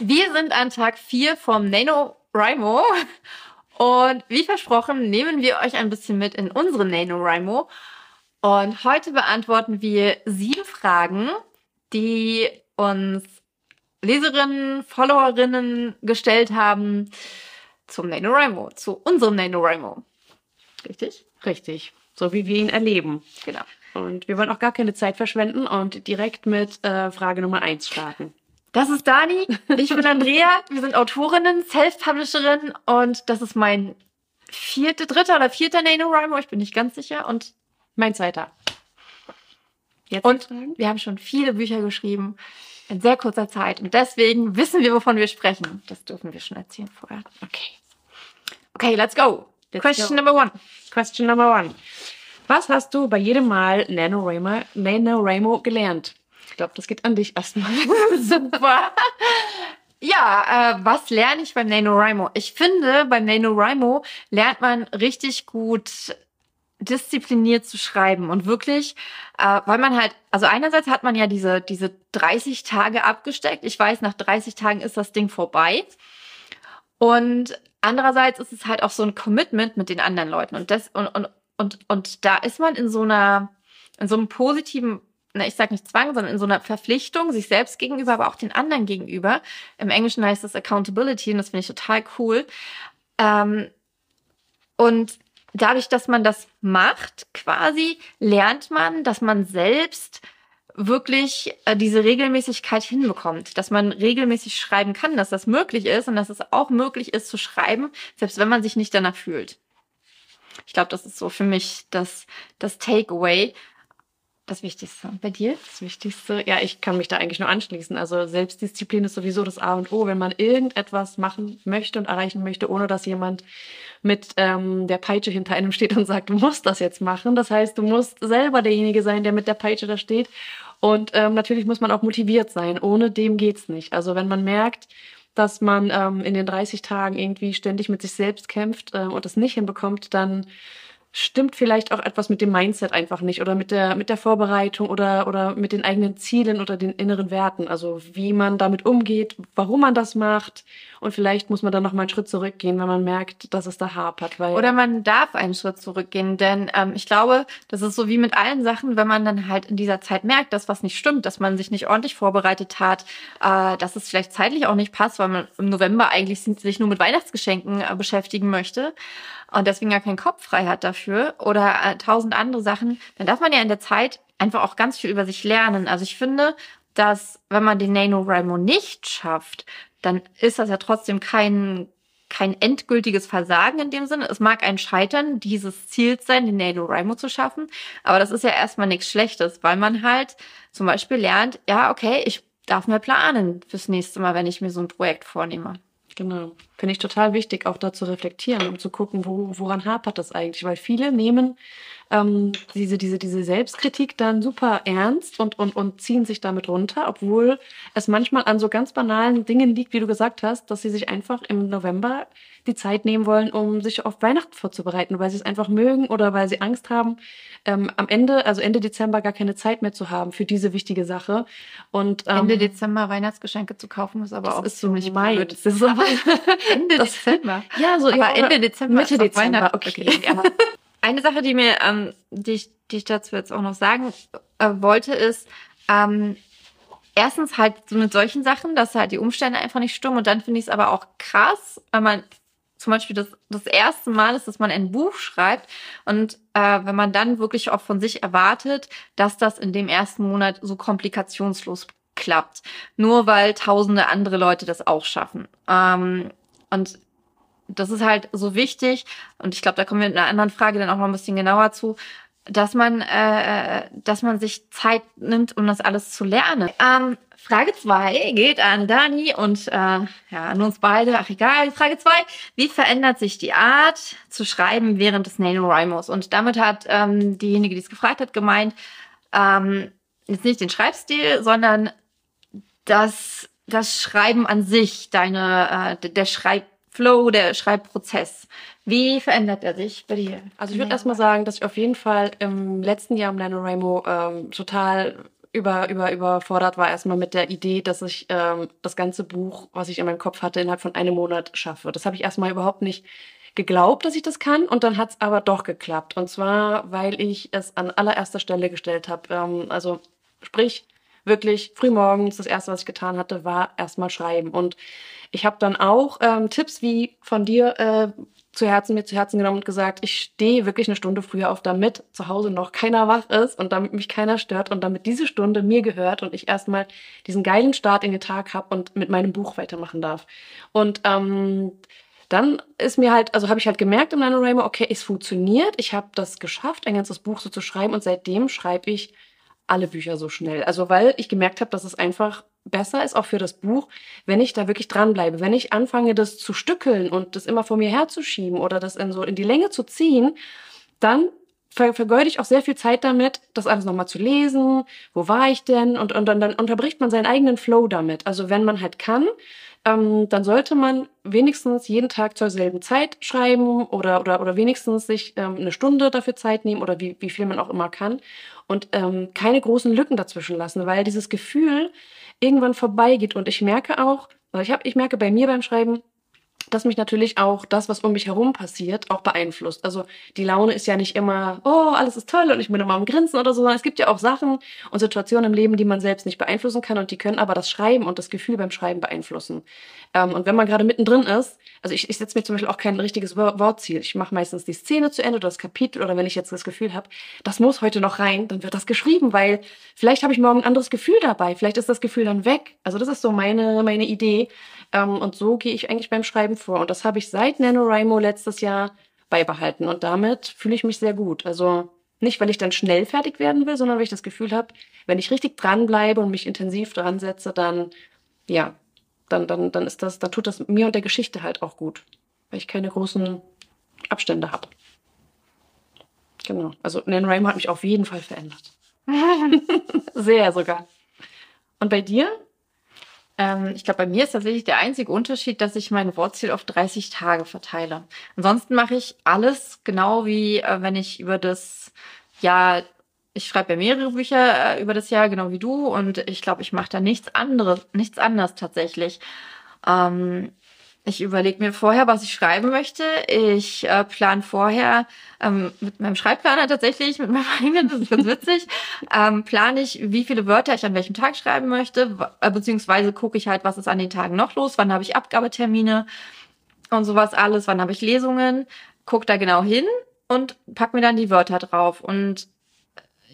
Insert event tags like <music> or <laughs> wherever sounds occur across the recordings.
Wir sind an Tag 4 vom NaNoWriMo und wie versprochen nehmen wir euch ein bisschen mit in unsere NaNoWriMo und heute beantworten wir sieben Fragen, die uns Leserinnen, Followerinnen gestellt haben zum NaNoWriMo, zu unserem NaNoWriMo. Richtig? Richtig. So wie wir ihn erleben. Genau. Und wir wollen auch gar keine Zeit verschwenden und direkt mit äh, Frage Nummer eins starten. Das ist Dani, ich bin Andrea, wir sind Autorinnen, Self-Publisherinnen und das ist mein vierte, dritter oder vierter NaNoWriMo, ich bin nicht ganz sicher und mein zweiter. Jetzt und wir haben schon viele Bücher geschrieben in sehr kurzer Zeit und deswegen wissen wir, wovon wir sprechen. Das dürfen wir schon erzählen vorher. Okay. Okay, let's go. Let's Question go. number one. Question number one. Was hast du bei jedem Mal NaNoWriMo, NaNoWriMo gelernt? Ich glaube, das geht an dich erstmal. <laughs> <laughs> Super. Ja, äh, was lerne ich beim NaNoWriMo? Ich finde, beim NaNoWriMo lernt man richtig gut diszipliniert zu schreiben und wirklich, äh, weil man halt, also einerseits hat man ja diese, diese 30 Tage abgesteckt. Ich weiß, nach 30 Tagen ist das Ding vorbei. Und andererseits ist es halt auch so ein Commitment mit den anderen Leuten. Und das, und, und, und, und da ist man in so einer, in so einem positiven na, ich sage nicht Zwang, sondern in so einer Verpflichtung, sich selbst gegenüber, aber auch den anderen gegenüber. Im Englischen heißt das Accountability und das finde ich total cool. Ähm, und dadurch, dass man das macht, quasi, lernt man, dass man selbst wirklich äh, diese Regelmäßigkeit hinbekommt, dass man regelmäßig schreiben kann, dass das möglich ist und dass es auch möglich ist zu schreiben, selbst wenn man sich nicht danach fühlt. Ich glaube, das ist so für mich das, das Takeaway, das Wichtigste. Bei dir? Das Wichtigste, ja, ich kann mich da eigentlich nur anschließen. Also Selbstdisziplin ist sowieso das A und O, wenn man irgendetwas machen möchte und erreichen möchte, ohne dass jemand mit ähm, der Peitsche hinter einem steht und sagt, du musst das jetzt machen. Das heißt, du musst selber derjenige sein, der mit der Peitsche da steht. Und ähm, natürlich muss man auch motiviert sein. Ohne dem geht's nicht. Also wenn man merkt, dass man ähm, in den 30 Tagen irgendwie ständig mit sich selbst kämpft äh, und das nicht hinbekommt, dann stimmt vielleicht auch etwas mit dem Mindset einfach nicht oder mit der, mit der Vorbereitung oder, oder mit den eigenen Zielen oder den inneren Werten. Also wie man damit umgeht, warum man das macht. Und vielleicht muss man dann noch mal einen Schritt zurückgehen, wenn man merkt, dass es da hapert. Weil oder man darf einen Schritt zurückgehen, denn ähm, ich glaube, das ist so wie mit allen Sachen, wenn man dann halt in dieser Zeit merkt, dass was nicht stimmt, dass man sich nicht ordentlich vorbereitet hat, äh, dass es vielleicht zeitlich auch nicht passt, weil man im November eigentlich sich nur mit Weihnachtsgeschenken äh, beschäftigen möchte und deswegen gar keinen Kopf frei hat dafür oder äh, tausend andere Sachen, dann darf man ja in der Zeit einfach auch ganz viel über sich lernen. Also ich finde, dass wenn man den NaNoWriMo nicht schafft, dann ist das ja trotzdem kein, kein endgültiges Versagen in dem Sinne. Es mag ein Scheitern dieses Ziels sein, den NaNoWriMo zu schaffen, aber das ist ja erstmal nichts Schlechtes, weil man halt zum Beispiel lernt, ja, okay, ich darf mehr planen fürs nächste Mal, wenn ich mir so ein Projekt vornehme. Genau. Finde ich total wichtig, auch da zu reflektieren und zu gucken, wo, woran hapert das eigentlich? Weil viele nehmen ähm, diese, diese, diese Selbstkritik dann super ernst und, und, und ziehen sich damit runter, obwohl es manchmal an so ganz banalen Dingen liegt, wie du gesagt hast, dass sie sich einfach im November die Zeit nehmen wollen, um sich auf Weihnachten vorzubereiten, weil sie es einfach mögen oder weil sie Angst haben, ähm, am Ende, also Ende Dezember, gar keine Zeit mehr zu haben für diese wichtige Sache. Und ähm, Ende Dezember Weihnachtsgeschenke zu kaufen, ist aber das auch ist so nicht mein. Das ist aber <laughs> Ende das, Dezember. Ja, so aber ja, Ende Dezember. Mitte Dezember. Okay. okay. Ja. <laughs> Eine Sache, die mir, ähm, die, ich, die ich dazu jetzt auch noch sagen äh, wollte, ist, ähm, erstens halt so mit solchen Sachen, dass halt die Umstände einfach nicht stimmen. Und dann finde ich es aber auch krass, wenn man zum Beispiel das, das erste Mal ist, dass man ein Buch schreibt und äh, wenn man dann wirklich auch von sich erwartet, dass das in dem ersten Monat so komplikationslos klappt, nur weil tausende andere Leute das auch schaffen. Ähm, und das ist halt so wichtig und ich glaube, da kommen wir mit einer anderen Frage dann auch noch ein bisschen genauer zu, dass man, äh, dass man sich Zeit nimmt, um das alles zu lernen. Ähm, Frage zwei geht an Dani und äh, ja, an uns beide. Ach egal. Frage zwei: Wie verändert sich die Art zu schreiben während des NaNoWriMos? Und damit hat ähm, diejenige, die es gefragt hat, gemeint, ähm, jetzt nicht den Schreibstil, sondern das, das Schreiben an sich, deine, äh, der Schreibflow, der Schreibprozess. Wie verändert er sich bei dir? Also ich würde erstmal sagen, dass ich auf jeden Fall im letzten Jahr im NaNoWriMo ähm, total über, über, überfordert war erstmal mit der Idee, dass ich ähm, das ganze Buch, was ich in meinem Kopf hatte, innerhalb von einem Monat schaffe. Das habe ich erstmal überhaupt nicht geglaubt, dass ich das kann und dann hat es aber doch geklappt. Und zwar, weil ich es an allererster Stelle gestellt habe. Ähm, also sprich, wirklich frühmorgens das erste, was ich getan hatte, war erstmal schreiben. Und ich habe dann auch ähm, Tipps wie von dir äh, zu Herzen, mir zu Herzen genommen und gesagt, ich stehe wirklich eine Stunde früher auf, damit zu Hause noch keiner wach ist und damit mich keiner stört und damit diese Stunde mir gehört und ich erstmal diesen geilen Start in den Tag habe und mit meinem Buch weitermachen darf. Und ähm, dann ist mir halt, also habe ich halt gemerkt im NaNoWriMo, okay, es funktioniert, ich habe das geschafft, ein ganzes Buch so zu schreiben und seitdem schreibe ich alle Bücher so schnell. Also weil ich gemerkt habe, dass es einfach besser ist, auch für das Buch, wenn ich da wirklich dranbleibe. Wenn ich anfange, das zu stückeln und das immer vor mir herzuschieben oder das in so in die Länge zu ziehen, dann ver vergeude ich auch sehr viel Zeit damit, das alles nochmal zu lesen. Wo war ich denn? Und, und dann, dann unterbricht man seinen eigenen Flow damit. Also wenn man halt kann, ähm, dann sollte man wenigstens jeden Tag zur selben Zeit schreiben oder, oder, oder wenigstens sich ähm, eine Stunde dafür Zeit nehmen oder wie, wie viel man auch immer kann und ähm, keine großen Lücken dazwischen lassen, weil dieses Gefühl irgendwann vorbeigeht. Und ich merke auch, also ich, hab, ich merke bei mir beim Schreiben, dass mich natürlich auch das, was um mich herum passiert, auch beeinflusst. Also die Laune ist ja nicht immer, oh, alles ist toll und ich bin immer am Grinsen oder so, sondern es gibt ja auch Sachen und Situationen im Leben, die man selbst nicht beeinflussen kann und die können aber das Schreiben und das Gefühl beim Schreiben beeinflussen. Ähm, und wenn man gerade mittendrin ist, also ich, ich setze mir zum Beispiel auch kein richtiges Wortziel. Ich mache meistens die Szene zu Ende oder das Kapitel oder wenn ich jetzt das Gefühl habe, das muss heute noch rein, dann wird das geschrieben, weil vielleicht habe ich morgen ein anderes Gefühl dabei, vielleicht ist das Gefühl dann weg. Also das ist so meine, meine Idee. Ähm, und so gehe ich eigentlich beim Schreiben vor. Und das habe ich seit NaNoWriMo letztes Jahr beibehalten. Und damit fühle ich mich sehr gut. Also nicht, weil ich dann schnell fertig werden will, sondern weil ich das Gefühl habe, wenn ich richtig dranbleibe und mich intensiv dran setze, dann, ja, dann, dann, dann ist das, dann tut das mir und der Geschichte halt auch gut. Weil ich keine großen Abstände habe. Genau. Also NaNoWriMo hat mich auf jeden Fall verändert. <laughs> <laughs> sehr sogar. Und bei dir? Ähm, ich glaube, bei mir ist tatsächlich der einzige Unterschied, dass ich mein Wortziel auf 30 Tage verteile. Ansonsten mache ich alles genau wie äh, wenn ich über das Jahr, ich schreibe ja mehrere Bücher äh, über das Jahr, genau wie du, und ich glaube, ich mache da nichts anderes, nichts anderes tatsächlich. Ähm, ich überlege mir vorher, was ich schreiben möchte. Ich äh, plane vorher ähm, mit meinem Schreibplaner tatsächlich, mit meinem <laughs> eigenen, das ist ganz witzig, ähm, plane ich, wie viele Wörter ich an welchem Tag schreiben möchte, äh, beziehungsweise gucke ich halt, was ist an den Tagen noch los, wann habe ich Abgabetermine und sowas alles, wann habe ich Lesungen, guck da genau hin und pack mir dann die Wörter drauf. Und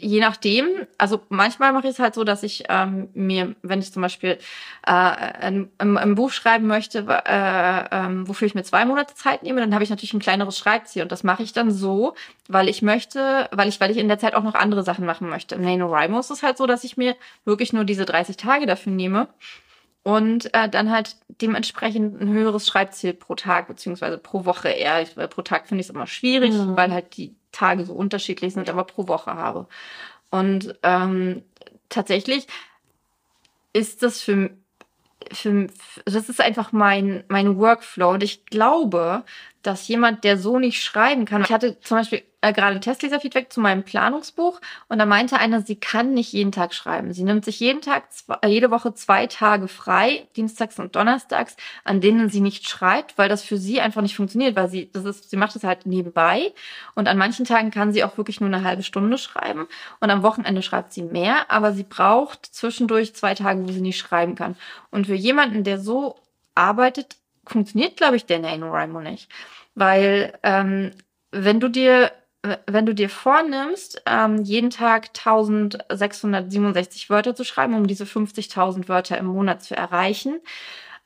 je nachdem, also manchmal mache ich es halt so, dass ich ähm, mir, wenn ich zum Beispiel äh, ein, ein, ein Buch schreiben möchte, äh, ähm, wofür ich mir zwei Monate Zeit nehme, dann habe ich natürlich ein kleineres Schreibziel und das mache ich dann so, weil ich möchte, weil ich, weil ich in der Zeit auch noch andere Sachen machen möchte. Im NaNoWriMo ist es halt so, dass ich mir wirklich nur diese 30 Tage dafür nehme und äh, dann halt dementsprechend ein höheres Schreibziel pro Tag beziehungsweise pro Woche eher. Weil pro Tag finde ich es immer schwierig, mhm. weil halt die Tage so unterschiedlich sind, aber pro Woche habe. Und ähm, tatsächlich ist das für, für das ist einfach mein mein Workflow und ich glaube, dass jemand, der so nicht schreiben kann. Ich hatte zum Beispiel äh, gerade Testleser-Feedback zu meinem Planungsbuch und da meinte einer, sie kann nicht jeden Tag schreiben. Sie nimmt sich jeden Tag, zwei, äh, jede Woche zwei Tage frei, dienstags und donnerstags, an denen sie nicht schreibt, weil das für sie einfach nicht funktioniert, weil sie, das ist, sie macht es halt nebenbei und an manchen Tagen kann sie auch wirklich nur eine halbe Stunde schreiben und am Wochenende schreibt sie mehr, aber sie braucht zwischendurch zwei Tage, wo sie nicht schreiben kann. Und für jemanden, der so arbeitet, funktioniert, glaube ich, der NaNoWriMo nicht. Weil ähm, wenn du dir wenn du dir vornimmst, ähm, jeden Tag 1667 Wörter zu schreiben, um diese 50.000 Wörter im Monat zu erreichen,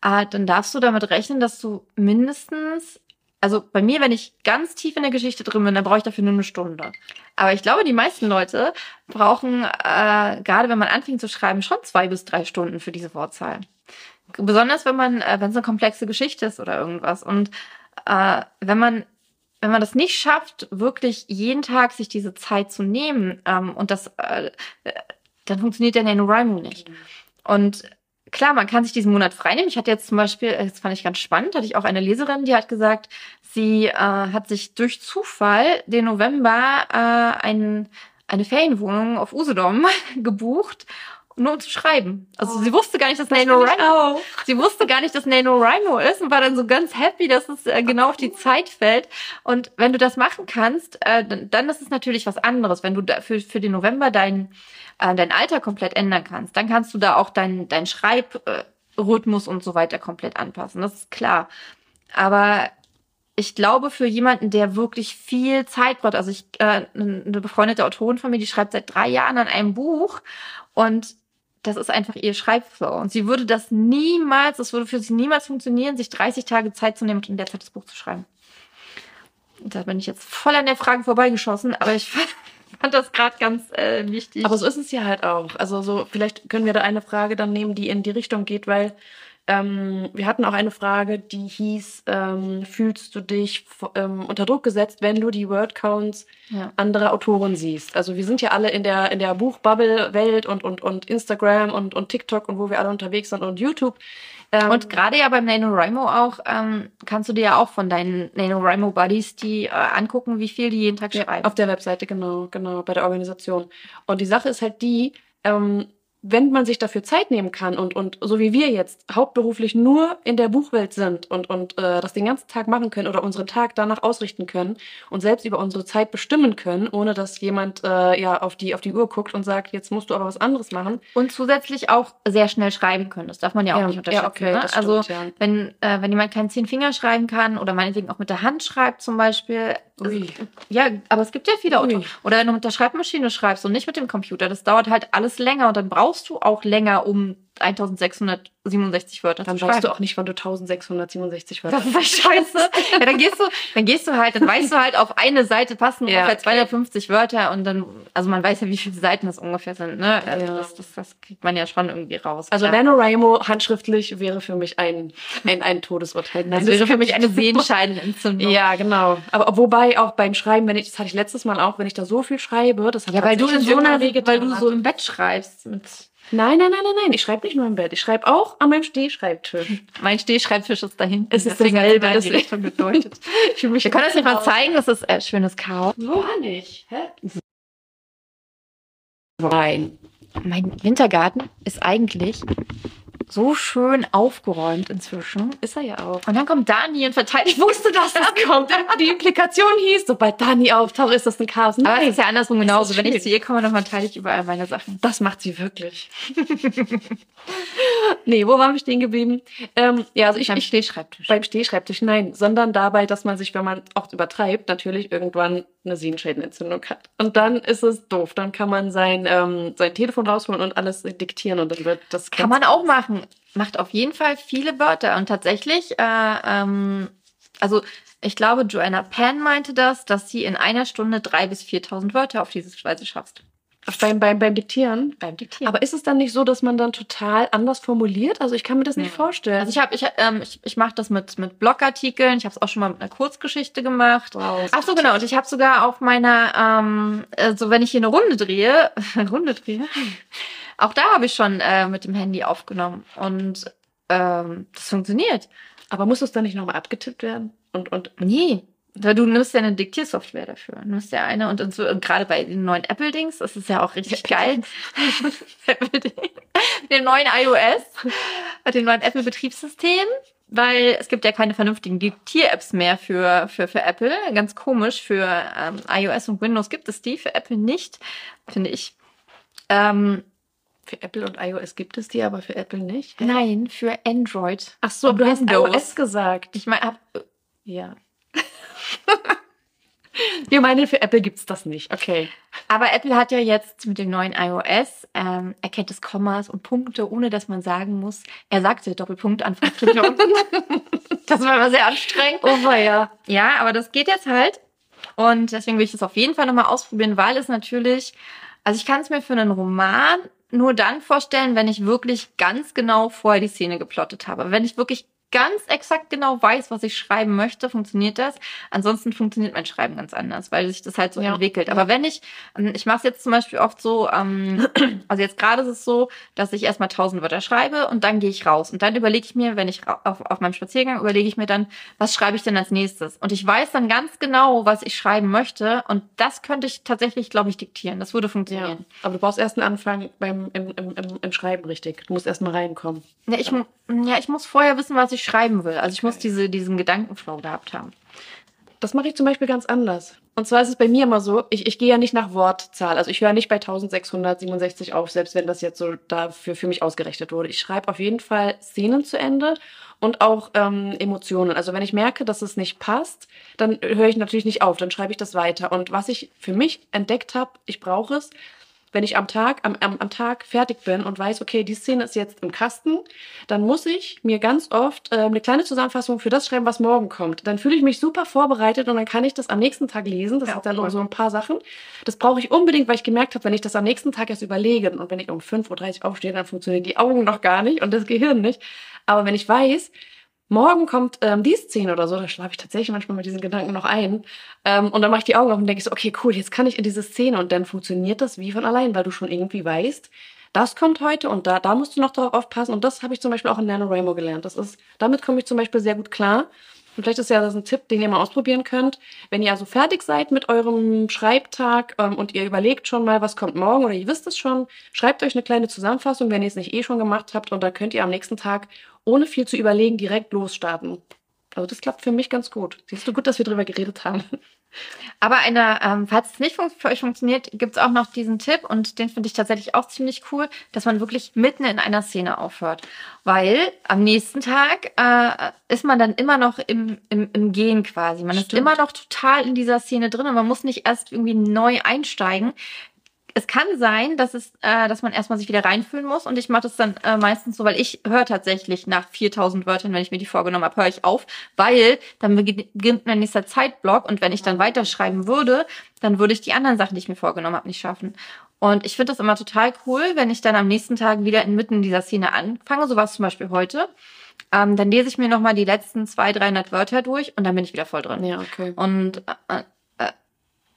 äh, dann darfst du damit rechnen, dass du mindestens, also bei mir, wenn ich ganz tief in der Geschichte drin bin, dann brauche ich dafür nur eine Stunde. Aber ich glaube, die meisten Leute brauchen, äh, gerade wenn man anfängt zu schreiben, schon zwei bis drei Stunden für diese Wortzahl. Besonders wenn man, äh, wenn es eine komplexe Geschichte ist oder irgendwas. Und äh, wenn man wenn man das nicht schafft, wirklich jeden Tag sich diese Zeit zu nehmen ähm, und das, äh, dann funktioniert der NaNoWriMo nicht. Und klar, man kann sich diesen Monat freinehmen. Ich hatte jetzt zum Beispiel, äh, das fand ich ganz spannend, hatte ich auch eine Leserin, die hat gesagt, sie äh, hat sich durch Zufall den November äh, einen eine Ferienwohnung auf Usedom <laughs> gebucht, nur um zu schreiben. Also sie wusste gar nicht, dass NaNoWriMo, <laughs> sie wusste gar nicht, dass NaNoWriMo ist und war dann so ganz happy, dass es äh, genau auf die Zeit fällt. Und wenn du das machen kannst, äh, dann, dann ist es natürlich was anderes. Wenn du da für, für den November dein, äh, dein Alter komplett ändern kannst, dann kannst du da auch dein, dein Schreibrhythmus und so weiter komplett anpassen. Das ist klar. Aber ich glaube, für jemanden, der wirklich viel Zeit braucht, also ich, äh, eine befreundete Autorin von mir, die schreibt seit drei Jahren an einem Buch und das ist einfach ihr Schreibflow. Und sie würde das niemals, das würde für sie niemals funktionieren, sich 30 Tage Zeit zu nehmen und in der Zeit das Buch zu schreiben. Da bin ich jetzt voll an der Frage vorbeigeschossen, aber ich <laughs> fand das gerade ganz äh, wichtig. Aber so ist es ja halt auch. Also so, vielleicht können wir da eine Frage dann nehmen, die in die Richtung geht, weil ähm, wir hatten auch eine Frage, die hieß, ähm, fühlst du dich ähm, unter Druck gesetzt, wenn du die Wordcounts ja. anderer Autoren siehst? Also wir sind ja alle in der, in der Buchbubble-Welt und, und, und Instagram und, und TikTok und wo wir alle unterwegs sind und YouTube. Ähm, und gerade ja beim NaNoWriMo auch, ähm, kannst du dir ja auch von deinen NaNoWriMo-Buddies die äh, angucken, wie viel die jeden Tag schreiben. Ja, auf der Webseite, genau, genau, bei der Organisation. Und die Sache ist halt die, ähm, wenn man sich dafür Zeit nehmen kann und, und so wie wir jetzt hauptberuflich nur in der Buchwelt sind und, und äh, das den ganzen Tag machen können oder unseren Tag danach ausrichten können und selbst über unsere Zeit bestimmen können, ohne dass jemand äh, ja auf die, auf die Uhr guckt und sagt, jetzt musst du aber was anderes machen. Und zusätzlich auch sehr schnell schreiben können. Das darf man ja auch ja, nicht unterschätzen. Ja, okay, ne? stimmt, also ja. wenn, äh, wenn jemand keinen zehn Finger schreiben kann oder meinetwegen auch mit der Hand schreibt zum Beispiel. Ui. ja, aber es gibt ja viele Autoren. Oder wenn du mit der Schreibmaschine schreibst und nicht mit dem Computer, das dauert halt alles länger und dann brauchst brauchst du auch länger, um 1667 Wörter dann weißt du auch nicht, wann du 1667 Wörter Das ist scheiße. ja, dann gehst du, dann gehst du halt, dann weißt du halt, auf eine Seite passen ja, ungefähr 250 okay. Wörter und dann, also man weiß ja, wie viele Seiten das ungefähr sind, ne? Also ja. das, das, das kriegt man ja schon irgendwie raus. Also NaNoWriMo handschriftlich wäre für mich ein, ein, ein Todesurteil. Das, das wäre für mich eine Sehenscheidenentzündung. ja, genau. Aber wobei auch beim Schreiben, wenn ich, das hatte ich letztes Mal auch, wenn ich da so viel schreibe, das hat Ja, weil du in so einer, weil du so im Bett schreibst mit Nein, nein, nein, nein, nein. Ich schreibe nicht nur im Bett. Ich schreibe auch an meinem Stehschreibtisch. Mein Stehschreibtisch ist dahin. Es ist dasselbe, das ist schon bedeutet. <laughs> ich Wir können das nicht mal zeigen, das ist ein schönes Chaos. So nicht. Hä? Nein. Mein Wintergarten ist eigentlich so schön aufgeräumt inzwischen. Ist er ja auch. Und dann kommt Dani und verteidigt. Ich wusste, dass das kommt. Die Implikation hieß, sobald Dani auftaucht, ist das ein Chaos. Nein. Aber es ist ja andersrum genauso. Wenn ich zu ihr komme, dann verteile ich überall meine Sachen. Das macht sie wirklich. <laughs> nee, wo waren wir stehen geblieben? Ähm, ja, also ich, beim ich, Stehschreibtisch. Beim Stehschreibtisch, nein, sondern dabei, dass man sich, wenn man auch übertreibt, natürlich irgendwann eine Sehenschädenentzündung hat. Und dann ist es doof. Dann kann man sein, ähm, sein Telefon rausholen und alles diktieren und dann wird das. Kann man auch machen macht auf jeden Fall viele Wörter. Und tatsächlich, äh, ähm, also ich glaube, Joanna Penn meinte das, dass sie in einer Stunde drei bis 4.000 Wörter auf diese Weise schaffst. Beim, beim, beim Diktieren? Beim Diktieren. Aber ist es dann nicht so, dass man dann total anders formuliert? Also ich kann mir das nicht vorstellen. Also ich habe, ich, ähm, ich, ich mache das mit mit Blogartikeln. Ich habe es auch schon mal mit einer Kurzgeschichte gemacht. Wow. Ach so genau. Und ich habe sogar auf meiner, ähm, so also wenn ich hier eine Runde drehe, <laughs> Runde drehe, auch da habe ich schon äh, mit dem Handy aufgenommen und ähm, das funktioniert. Aber muss es dann nicht nochmal abgetippt werden? Und, und nee, du nimmst ja eine Diktiersoftware dafür. Du nimmst ja eine und, und, so, und gerade bei den neuen Apple-Dings, das ist ja auch richtig <laughs> geil. <laughs> den neuen iOS, den neuen Apple-Betriebssystem, weil es gibt ja keine vernünftigen Diktier-Apps mehr für, für, für Apple. Ganz komisch, für ähm, iOS und Windows gibt es die, für Apple nicht, finde ich. Ähm, für Apple und iOS gibt es die, aber für Apple nicht? Nein, für Android. Ach so, du hast iOS gesagt. Ich meine, ja. <laughs> Wir meinen, für Apple gibt's das nicht. Okay. Aber Apple hat ja jetzt mit dem neuen iOS ähm, erkennt es Kommas und Punkte, ohne dass man sagen muss. Er sagte Doppelpunkt an <laughs> Das war immer sehr anstrengend. Oh ja. Ja, aber das geht jetzt halt. Und deswegen will ich das auf jeden Fall nochmal ausprobieren, weil es natürlich, also ich kann es mir für einen Roman nur dann vorstellen, wenn ich wirklich ganz genau vorher die Szene geplottet habe. Wenn ich wirklich ganz exakt genau weiß, was ich schreiben möchte, funktioniert das. Ansonsten funktioniert mein Schreiben ganz anders, weil sich das halt so Ja. entwickelt. Ja. Aber wenn ich, ähm, ich mache es jetzt zum Beispiel oft so, ähm, <clears throat> also jetzt gerade ist es so, dass ich erstmal 1000 Wörter schreibe und dann gehe ich raus. Und dann überlege ich mir, wenn ich auf, auf meinem Spaziergang überlege ich mir dann, was schreibe ich denn als nächstes? Und ich weiß dann ganz genau, was ich schreiben möchte. Und das könnte ich tatsächlich, glaube ich, diktieren. Das würde Ja. funktionieren. Aber du brauchst erst einen Anfang beim, im, im, im, im Schreiben richtig. Du musst erst mal reinkommen. Ja, ich, ja, ich muss vorher wissen, was ich schreiben will. Also ich muss diese, diesen Gedankenflow gehabt haben. Das mache ich zum Beispiel ganz anders. Und zwar ist es bei mir immer so, ich, ich gehe ja nicht nach Wortzahl. Also ich höre nicht bei 1667 auf, selbst wenn das jetzt so dafür für mich ausgerechnet wurde. Ich schreibe auf jeden Fall Szenen zu Ende und auch ähm, Emotionen. Also wenn ich merke, dass es nicht passt, dann höre ich natürlich nicht auf, dann schreibe ich das weiter. Und was ich für mich entdeckt habe, ich brauche es, wenn ich am Tag, am, am, am Tag fertig bin und weiß, okay, die Szene ist jetzt im Kasten, dann muss ich mir ganz oft äh, eine kleine Zusammenfassung für das schreiben, was morgen kommt. Dann fühle ich mich super vorbereitet und dann kann ich das am nächsten Tag lesen. Das Ja, hat dann cool. so ein paar Sachen. Das brauche ich unbedingt, weil ich gemerkt habe, wenn ich das am nächsten Tag erst überlege und wenn ich um 5.30 Uhr aufstehe, dann funktionieren die Augen noch gar nicht und das Gehirn nicht. Aber wenn ich weiß, morgen kommt ähm, die Szene oder so, da schlafe ich tatsächlich manchmal mit diesen Gedanken noch ein. Ähm, und dann mache ich die Augen auf und denke so, okay, cool, jetzt kann ich in diese Szene und dann funktioniert das wie von allein, weil du schon irgendwie weißt, das kommt heute und da, da musst du noch darauf aufpassen. Und das habe ich zum Beispiel auch in NaNoWriMo gelernt. Das ist, damit komme ich zum Beispiel sehr gut klar. Und vielleicht ist ja das ein Tipp, den ihr mal ausprobieren könnt. Wenn ihr also fertig seid mit eurem Schreibtag ähm, und ihr überlegt schon mal, was kommt morgen oder ihr wisst es schon, schreibt euch eine kleine Zusammenfassung, wenn ihr es nicht eh schon gemacht habt. Und dann könnt ihr am nächsten Tag, ohne viel zu überlegen, direkt losstarten. Also das klappt für mich ganz gut. Siehst du gut, dass wir drüber geredet haben. Aber eine, ähm, falls es nicht für euch funktioniert, gibt's auch noch diesen Tipp und den finde ich tatsächlich auch ziemlich cool, dass man wirklich mitten in einer Szene aufhört. Weil am nächsten Tag äh, ist man dann immer noch im, im, im Gehen quasi. Man ist Stimmt. immer noch total in dieser Szene drin und man muss nicht erst irgendwie neu einsteigen. Es kann sein, dass es, äh, dass man erstmal sich wieder reinfühlen muss und ich mache das dann äh, meistens so, weil ich höre tatsächlich nach 4000 Wörtern, wenn ich mir die vorgenommen habe, höre ich auf, weil dann beginn- beginnt mein nächster Zeitblock und wenn ich dann weiterschreiben würde, dann würde ich die anderen Sachen, die ich mir vorgenommen habe, nicht schaffen. Und ich finde das immer total cool, wenn ich dann am nächsten Tag wieder inmitten dieser Szene anfange, so war es zum Beispiel heute. Ähm, dann lese ich mir nochmal die letzten 200, 300 Wörter durch und dann bin ich wieder voll drin. Ja, okay. Und äh,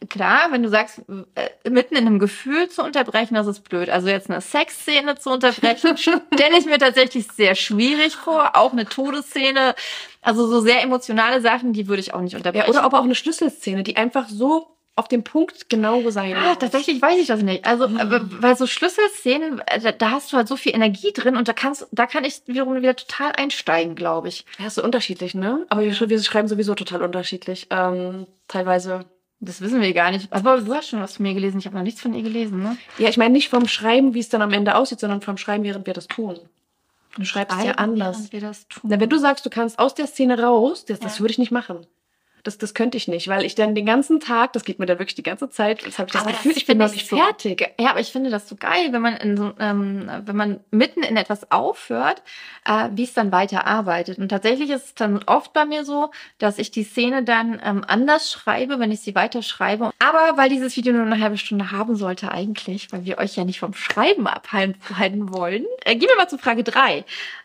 klar, wenn du sagst, äh, mitten in einem Gefühl zu unterbrechen, das ist blöd. Also jetzt eine Sexszene zu unterbrechen, <laughs> stelle ich mir tatsächlich sehr schwierig vor. Auch eine Todesszene. Also so sehr emotionale Sachen, die würde ich auch nicht unterbrechen. Ja, oder aber auch eine Schlüsselszene, die einfach so auf dem Punkt genau sein Ah, muss. tatsächlich weiß ich das nicht. Also, äh, weil so Schlüsselszenen, äh, da, da hast du halt so viel Energie drin und da kannst, da kann ich wiederum wieder total einsteigen, glaube ich. Ja, ist so unterschiedlich, ne? Aber wir, wir schreiben sowieso total unterschiedlich. Ähm, teilweise. Das wissen wir gar nicht. Aber du hast schon was von mir gelesen. Ich habe noch nichts von ihr gelesen, ne? Ja, ich meine nicht vom Schreiben, wie es dann am Ende aussieht, sondern vom Schreiben, während wir das tun. Du schreibst ja anders. während Wir das tun. Na, wenn du sagst, du kannst aus der Szene raus, das, das Ja. würde ich nicht machen. Das, das könnte ich nicht, weil ich dann den ganzen Tag, das geht mir dann wirklich die ganze Zeit, jetzt habe ich das Aber Gefühl, das ich bin finde noch ich nicht so- fertig. Ja, aber ich finde das so geil, wenn man in so, ähm, wenn man mitten in etwas aufhört, äh, wie es dann weiterarbeitet. Und tatsächlich ist es dann oft bei mir so, dass ich die Szene dann ähm, anders schreibe, wenn ich sie weiterschreibe. Aber weil dieses Video nur eine halbe Stunde haben sollte eigentlich, weil wir euch ja nicht vom Schreiben abhalten wollen, äh, gehen wir mal zu Frage drei,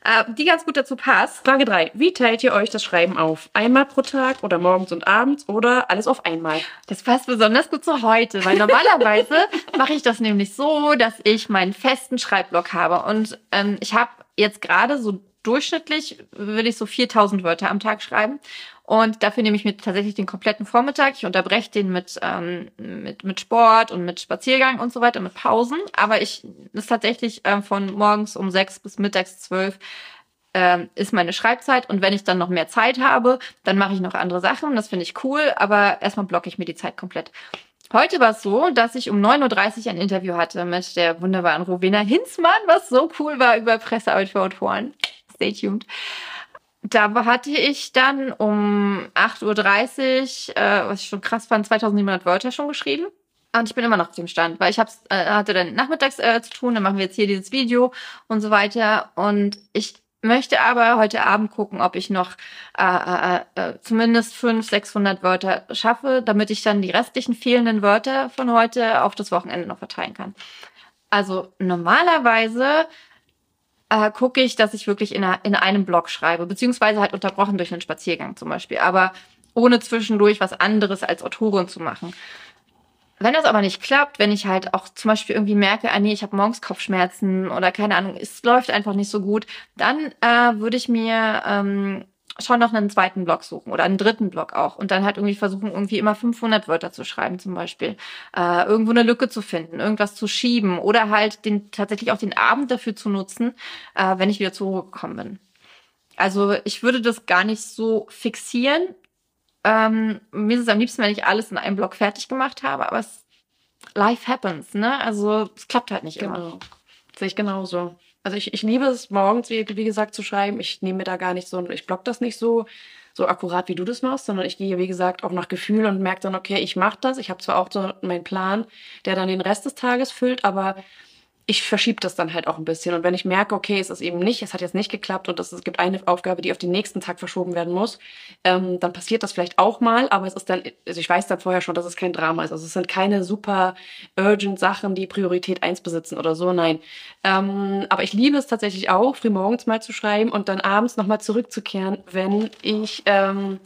äh, die ganz gut dazu passt. Frage drei: Wie teilt ihr euch das Schreiben auf? Einmal pro Tag oder morgens und abends oder alles auf einmal? Das passt besonders gut zu heute, weil normalerweise <laughs> mache ich das nämlich so, dass ich meinen festen Schreibblock habe. Und ähm, ich habe jetzt gerade so durchschnittlich, will ich so 4000 Wörter am Tag schreiben. Und dafür nehme ich mir tatsächlich den kompletten Vormittag. Ich unterbreche den mit, ähm, mit, mit Sport und mit Spaziergang und so weiter, mit Pausen. Aber ich ist tatsächlich ähm, von morgens um sechs bis mittags zwölf ähm, ist meine Schreibzeit. Und wenn ich dann noch mehr Zeit habe, dann mache ich noch andere Sachen. Das finde ich cool, aber erstmal blocke ich mir die Zeit komplett. Heute war es so, dass ich um 9.30 Uhr ein Interview hatte mit der wunderbaren Rowena Hinzmann, was so cool war über Pressearbeit für Autoren. Stay tuned. Da hatte ich dann um 8.30 Uhr, äh, was ich schon krass fand, 2700 Wörter schon geschrieben. Und ich bin immer noch auf dem Stand, weil ich hab's, äh, hatte dann nachmittags äh, zu tun, dann machen wir jetzt hier dieses Video und so weiter. Und ich möchte aber heute Abend gucken, ob ich noch äh, äh, äh, zumindest 500, 600 Wörter schaffe, damit ich dann die restlichen fehlenden Wörter von heute auf das Wochenende noch verteilen kann. Also normalerweise äh, gucke ich, dass ich wirklich in, einer, in einem Block schreibe, beziehungsweise halt unterbrochen durch einen Spaziergang zum Beispiel, aber ohne zwischendurch was anderes als Autorin zu machen. Wenn das aber nicht klappt, wenn ich halt auch zum Beispiel irgendwie merke, ah nee, ich habe morgens Kopfschmerzen oder keine Ahnung, es läuft einfach nicht so gut, dann äh, würde ich mir ähm, schon noch einen zweiten Blog suchen oder einen dritten Blog auch und dann halt irgendwie versuchen, irgendwie immer 500 Wörter zu schreiben zum Beispiel, äh, irgendwo eine Lücke zu finden, irgendwas zu schieben oder halt den tatsächlich auch den Abend dafür zu nutzen, äh, wenn ich wieder zur Ruhe gekommen bin. Also ich würde das gar nicht so fixieren, ähm, mir ist es am liebsten, wenn ich alles in einem Block fertig gemacht habe, aber es, life happens, ne? Also es klappt halt nicht genau. immer. Sehe ich genauso. Also ich, ich liebe es morgens, wie, wie gesagt, zu schreiben. Ich nehme mir da gar nicht so, ich block das nicht so, so akkurat, wie du das machst, sondern ich gehe, wie gesagt, auch nach Gefühl und merke dann, okay, ich mache das. Ich habe zwar auch so meinen Plan, der dann den Rest des Tages füllt, aber ich verschiebe das dann halt auch ein bisschen. Und wenn ich merke, okay, es ist eben nicht, es hat jetzt nicht geklappt und es, es gibt eine Aufgabe, die auf den nächsten Tag verschoben werden muss, ähm, dann passiert das vielleicht auch mal, aber es ist dann, also ich weiß dann vorher schon, dass es kein Drama ist. Also es sind keine super urgent Sachen, die Priorität eins besitzen oder so, nein. Ähm, aber ich liebe es tatsächlich auch, frühmorgens mal zu schreiben und dann abends nochmal zurückzukehren, wenn ich ähm,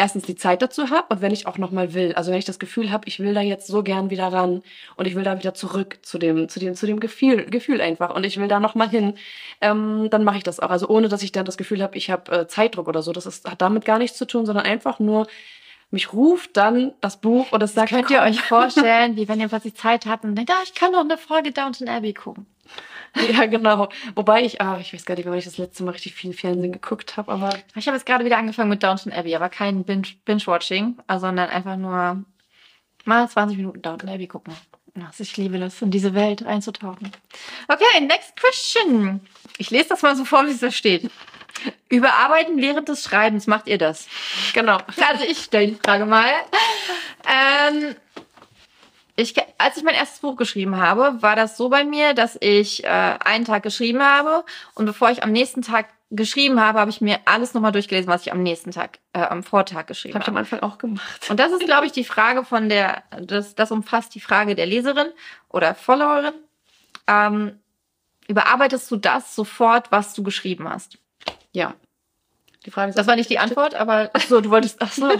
erstens die Zeit dazu habe und wenn ich auch noch mal will. Also wenn ich das Gefühl habe, ich will da jetzt so gern wieder ran und ich will da wieder zurück zu dem zu dem zu dem Gefühl Gefühl einfach und ich will da noch mal hin, ähm, dann mache ich das auch. Also ohne dass ich dann das Gefühl habe, ich habe äh, Zeitdruck oder so. Das ist, hat damit gar nichts zu tun, sondern einfach nur mich ruft dann das Buch und es sagt. Könnt ihr <laughs> euch vorstellen, wie wenn ihr plötzlich Zeit habt und denkt, ah, ich kann doch eine Folge Downton Abbey gucken. <laughs> Ja, genau. Wobei ich, ah, ich weiß gar nicht, wann ich das letzte Mal richtig viel Fernsehen geguckt habe, aber. Ich habe jetzt gerade wieder angefangen mit Downton Abbey, aber kein Binge-Watching, sondern einfach nur mal 20 Minuten Downton Abbey gucken. Also ich liebe das, in diese Welt einzutauchen. Okay, next question. Ich lese das mal so vor, wie es da steht. Überarbeiten während des Schreibens, macht ihr das? Genau. Also ich stelle die Frage mal. Ähm, ich, als ich mein erstes Buch geschrieben habe, war das so bei mir, dass ich äh, einen Tag geschrieben habe und bevor ich am nächsten Tag geschrieben habe, habe ich mir alles nochmal durchgelesen, was ich am nächsten Tag, äh, am Vortag geschrieben habe. Habe ich am Anfang auch gemacht. Und das ist, glaube ich, die Frage von der, das, das umfasst die Frage der Leserin oder Followerin. Ähm, überarbeitest du das sofort, was du geschrieben hast? Ja. Die Frage ist, das war nicht die Antwort, aber ach so, du wolltest, ach so.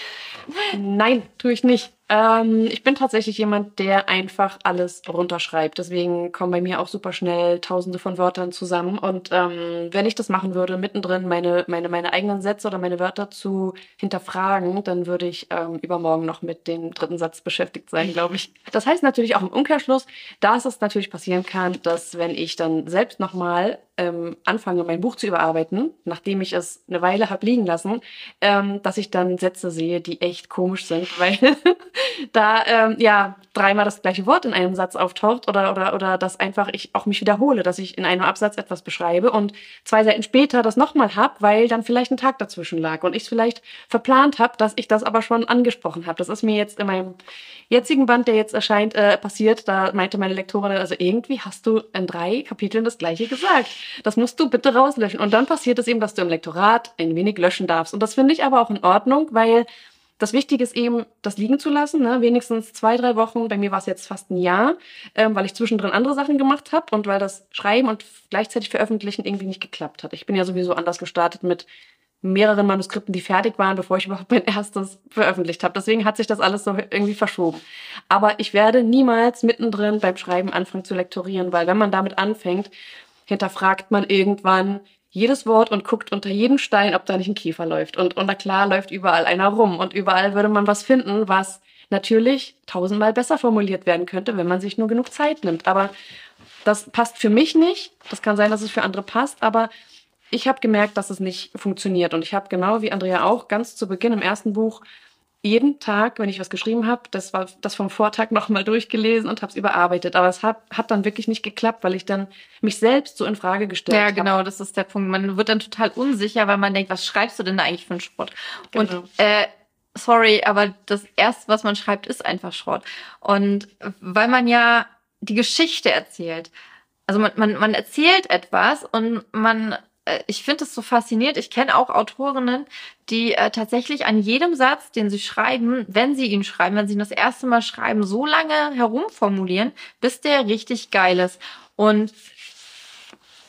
<laughs> Nein, tue ich nicht. Ähm, ich bin tatsächlich jemand, der einfach alles runterschreibt. Deswegen kommen bei mir auch super schnell tausende von Wörtern zusammen. Und ähm, wenn ich das machen würde, mittendrin meine, meine, meine eigenen Sätze oder meine Wörter zu hinterfragen, dann würde ich ähm, übermorgen noch mit dem dritten Satz beschäftigt sein, glaube ich. <laughs> Das heißt natürlich auch im Umkehrschluss, dass es natürlich passieren kann, dass wenn ich dann selbst nochmal ähm, anfange, mein Buch zu überarbeiten, nachdem ich es eine Weile habe liegen lassen, ähm, dass ich dann Sätze sehe, die echt komisch sind, <laughs> weil da ähm, ja dreimal das gleiche Wort in einem Satz auftaucht oder oder oder dass einfach ich auch mich wiederhole, dass ich in einem Absatz etwas beschreibe und zwei Seiten später das nochmal hab, weil dann vielleicht ein Tag dazwischen lag und ich es vielleicht verplant habe, dass ich das aber schon angesprochen habe. Das ist mir jetzt in meinem jetzigen Band, der jetzt erscheint, äh, passiert. Da meinte meine Lektorin, also irgendwie hast du in drei Kapiteln das gleiche gesagt. Das musst du bitte rauslöschen. Und dann passiert es eben, dass du im Lektorat ein wenig löschen darfst. Und das finde ich aber auch in Ordnung, weil das Wichtige ist eben, das liegen zu lassen, ne? wenigstens zwei, drei Wochen. Bei mir war es jetzt fast ein Jahr, ähm, weil ich zwischendrin andere Sachen gemacht habe und weil das Schreiben und gleichzeitig Veröffentlichen irgendwie nicht geklappt hat. Ich bin ja sowieso anders gestartet mit mehreren Manuskripten, die fertig waren, bevor ich überhaupt mein <laughs> erstes veröffentlicht habe. Deswegen hat sich das alles so irgendwie verschoben. Aber ich werde niemals mittendrin beim Schreiben anfangen zu lektorieren, weil wenn man damit anfängt, hinterfragt man irgendwann, jedes Wort und guckt unter jeden Stein, ob da nicht ein Kiefer läuft. Und, und na klar läuft überall einer rum. Und überall würde man was finden, was natürlich tausendmal besser formuliert werden könnte, wenn man sich nur genug Zeit nimmt. Aber das passt für mich nicht. Das kann sein, dass es für andere passt, aber ich habe gemerkt, dass es nicht funktioniert. Und ich habe genau wie Andrea auch ganz zu Beginn im ersten Buch jeden Tag, wenn ich was geschrieben habe, das war das vom Vortag <laughs> nochmal durchgelesen und habe es überarbeitet. Aber es hat, hat dann wirklich nicht geklappt, weil ich dann mich selbst so in Frage gestellt habe. Ja, genau, hab. das ist der Punkt. Man wird dann total unsicher, weil man denkt, was schreibst du denn da eigentlich für einen Schrott? Genau. Und äh, sorry, aber das erste, was man schreibt, ist einfach Schrott. Und weil man ja die Geschichte erzählt. Also man, man, man erzählt etwas und man ich finde es so faszinierend. Ich kenne auch Autorinnen, die äh, tatsächlich an jedem Satz, den sie schreiben, wenn sie ihn schreiben, wenn sie ihn das erste Mal schreiben, so lange herumformulieren, bis der richtig geil ist. Und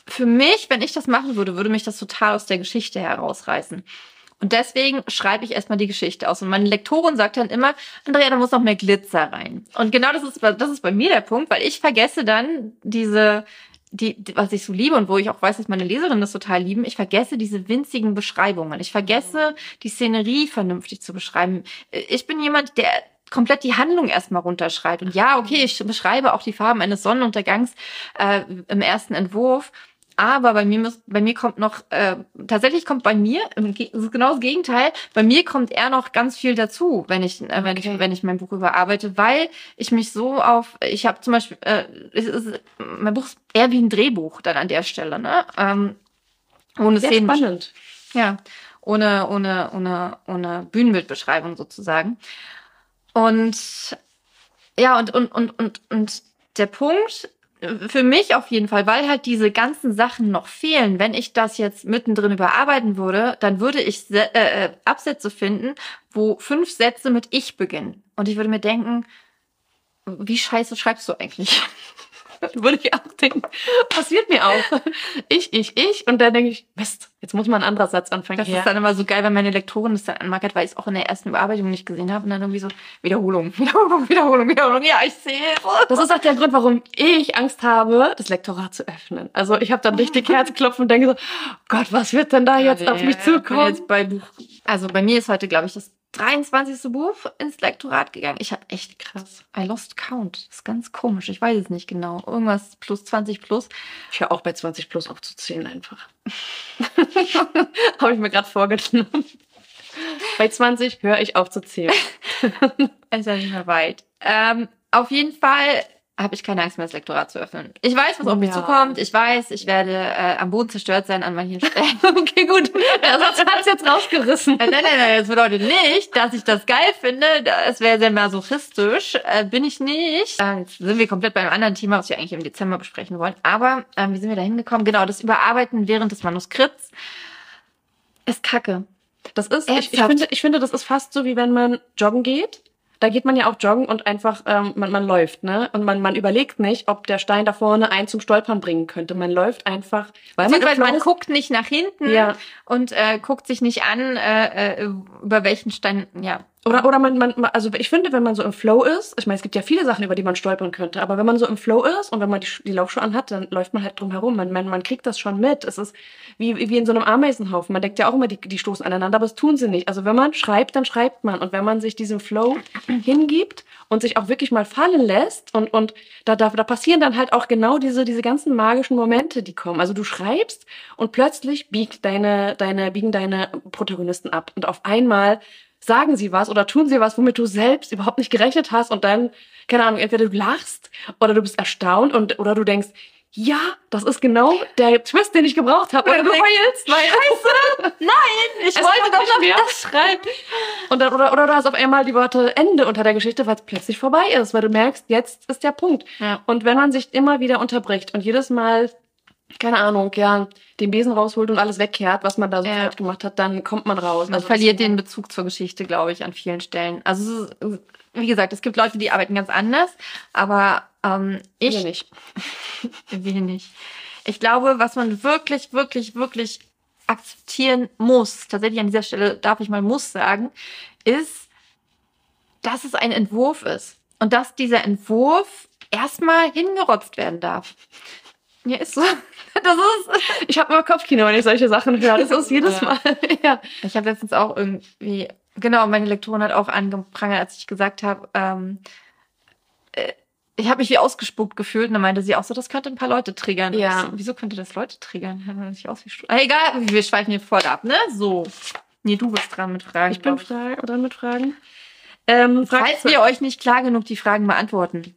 für mich, wenn ich das machen würde, würde mich das total aus der Geschichte herausreißen. Und deswegen schreibe ich erstmal die Geschichte aus. Und meine Lektorin sagt dann immer, Andrea, da muss noch mehr Glitzer rein. Und genau das ist, das ist bei mir der Punkt, weil ich vergesse dann diese, die, was ich so liebe und wo ich auch weiß, dass meine Leserinnen das total lieben, ich vergesse diese winzigen Beschreibungen. Ich vergesse, die Szenerie vernünftig zu beschreiben. Ich bin jemand, der komplett die Handlung erstmal runterschreibt. Und ja, okay, ich beschreibe auch die Farben eines Sonnenuntergangs äh, im ersten Entwurf. Aber bei mir, bei mir kommt noch, äh, tatsächlich kommt bei mir, das ist genau das Gegenteil, bei mir kommt eher noch ganz viel dazu, wenn ich, äh, wenn okay. ich, wenn ich mein Buch überarbeite, weil ich mich so auf, ich habe zum Beispiel, äh, es ist, mein Buch ist eher wie ein Drehbuch dann an der Stelle, ne? Ähm, ohne Sehr Szenen. spannend. Ja, ohne, ohne, ohne, ohne Bühnenbildbeschreibung sozusagen. Und ja, und, und, und, und, und der Punkt für mich auf jeden Fall, weil halt diese ganzen Sachen noch fehlen. Wenn ich das jetzt mittendrin überarbeiten würde, dann würde ich äh, äh, Absätze finden, wo fünf Sätze mit ich beginnen. Und ich würde mir denken, wie scheiße schreibst du eigentlich? <laughs> Würde ich auch denken. Passiert mir auch. Ich, ich, ich. Und dann denke ich, Mist, jetzt muss mal ein anderer Satz anfangen. Das ja. ist dann immer so geil, wenn meine Lektorin das dann anmerkt, weil ich es auch in der ersten Überarbeitung nicht gesehen habe. Und dann irgendwie so, Wiederholung, <laughs> Wiederholung, Wiederholung, Wiederholung. Ja, ich sehe Das ist auch der Grund, warum ich Angst habe, das Lektorat zu öffnen. Also ich habe dann richtig <laughs> Herzklopfen und denke so, Gott, was wird denn da jetzt ja, auf mich zukommen? Bei, also bei mir ist heute, glaube ich, das 23. Buch ins Lektorat gegangen. Ich habe echt krass. I lost count. Das ist ganz komisch. Ich weiß es nicht genau. Irgendwas plus 20 plus. Ich höre auch bei 20 plus auf zu zählen einfach. <laughs> habe ich mir gerade vorgenommen. Bei 20 höre ich auf zu zählen. <laughs> ist ja nicht mehr weit. Ähm, auf jeden Fall habe ich keine Angst mehr, das Lektorat zu öffnen. Ich weiß, was auf mich zukommt. Ich weiß, ich werde äh, am Boden zerstört sein an manchen Stellen. <laughs> okay, gut. Satz hat jetzt rausgerissen. Äh, nein, nein, nein. Das bedeutet nicht, dass ich das geil finde. Es wäre sehr masochistisch. Äh, bin ich nicht. Äh, jetzt sind wir komplett bei einem anderen Thema, was wir eigentlich im Dezember besprechen wollen. Aber äh, wie sind wir da hingekommen? Genau, das Überarbeiten während des Manuskripts ist kacke. Das ist, ich, ich, finde, ich finde, das ist fast so, wie wenn man joggen geht da geht man ja auch joggen und einfach, ähm, man, man läuft, ne? Und man, man überlegt nicht, ob der Stein da vorne einen zum Stolpern bringen könnte. Man läuft einfach, weil man, man guckt nicht nach hinten ja. und äh, guckt sich nicht an, äh, äh, über welchen Stein, ja. Oder, oder man, man, also ich finde, wenn man so im Flow ist, ich meine, es gibt ja viele Sachen, über die man stolpern könnte, aber wenn man so im Flow ist und wenn man die, die Laufschuhe anhat, dann läuft man halt drum herum. Man, man, man kriegt das schon mit. Es ist wie, wie in so einem Ameisenhaufen. Man denkt ja auch immer, die, die stoßen aneinander, aber es tun sie nicht. Also wenn man schreibt, dann schreibt man. Und wenn man sich diesem Flow <clears throat> hingibt und sich auch wirklich mal fallen lässt und, und da, da, da passieren dann halt auch genau diese, diese ganzen magischen Momente, die kommen. Also du schreibst und plötzlich biegt deine, deine, biegen deine Protagonisten ab. Und auf einmal sagen sie was oder tun sie was, womit du selbst überhaupt nicht gerechnet hast und dann, keine Ahnung, entweder du lachst oder du bist erstaunt und oder du denkst, ja, das ist genau der Twist, den ich gebraucht habe. Oder du heulst, weil Scheiße, <laughs> nein, ich wollte doch noch mehr. das schreiben. Und dann, oder, oder du hast auf einmal die Worte Ende unter der Geschichte, weil es plötzlich vorbei ist, weil du merkst, jetzt ist der Punkt. Ja. Und wenn man sich immer wieder unterbricht und jedes Mal keine Ahnung, ja, den Besen rausholt und alles wegkehrt, was man da so ja. gemacht hat, dann kommt man raus. Man also verliert den Bezug zur Geschichte, glaube ich, an vielen Stellen. Also ist, wie gesagt, es gibt Leute, die arbeiten ganz anders, aber ähm, ich wir nicht. <laughs> wir nicht. Ich glaube, was man wirklich, wirklich, wirklich akzeptieren muss, tatsächlich an dieser Stelle darf ich mal muss sagen, ist, dass es ein Entwurf ist und dass dieser Entwurf erstmal hingerotzt werden darf. Ja, ist so. <laughs> Das ist, ich habe immer Kopfkino, wenn ich solche Sachen höre. Das ist jedes Mal. <laughs> ja. Ich habe letztens auch irgendwie, genau, meine Lektorin hat auch angeprangert, als ich gesagt habe, ähm, äh, ich habe mich wie ausgespuckt gefühlt und dann meinte sie auch so, das könnte ein paar Leute triggern. Ja. So, wieso könnte das Leute triggern? Nicht aus wie ah, egal, wir schweifen hier voll ab, ne? So. Nee, du bist dran mit Fragen. Ich bin dran mit Fragen. Ähm, Falls wir euch nicht klar genug die Fragen beantworten,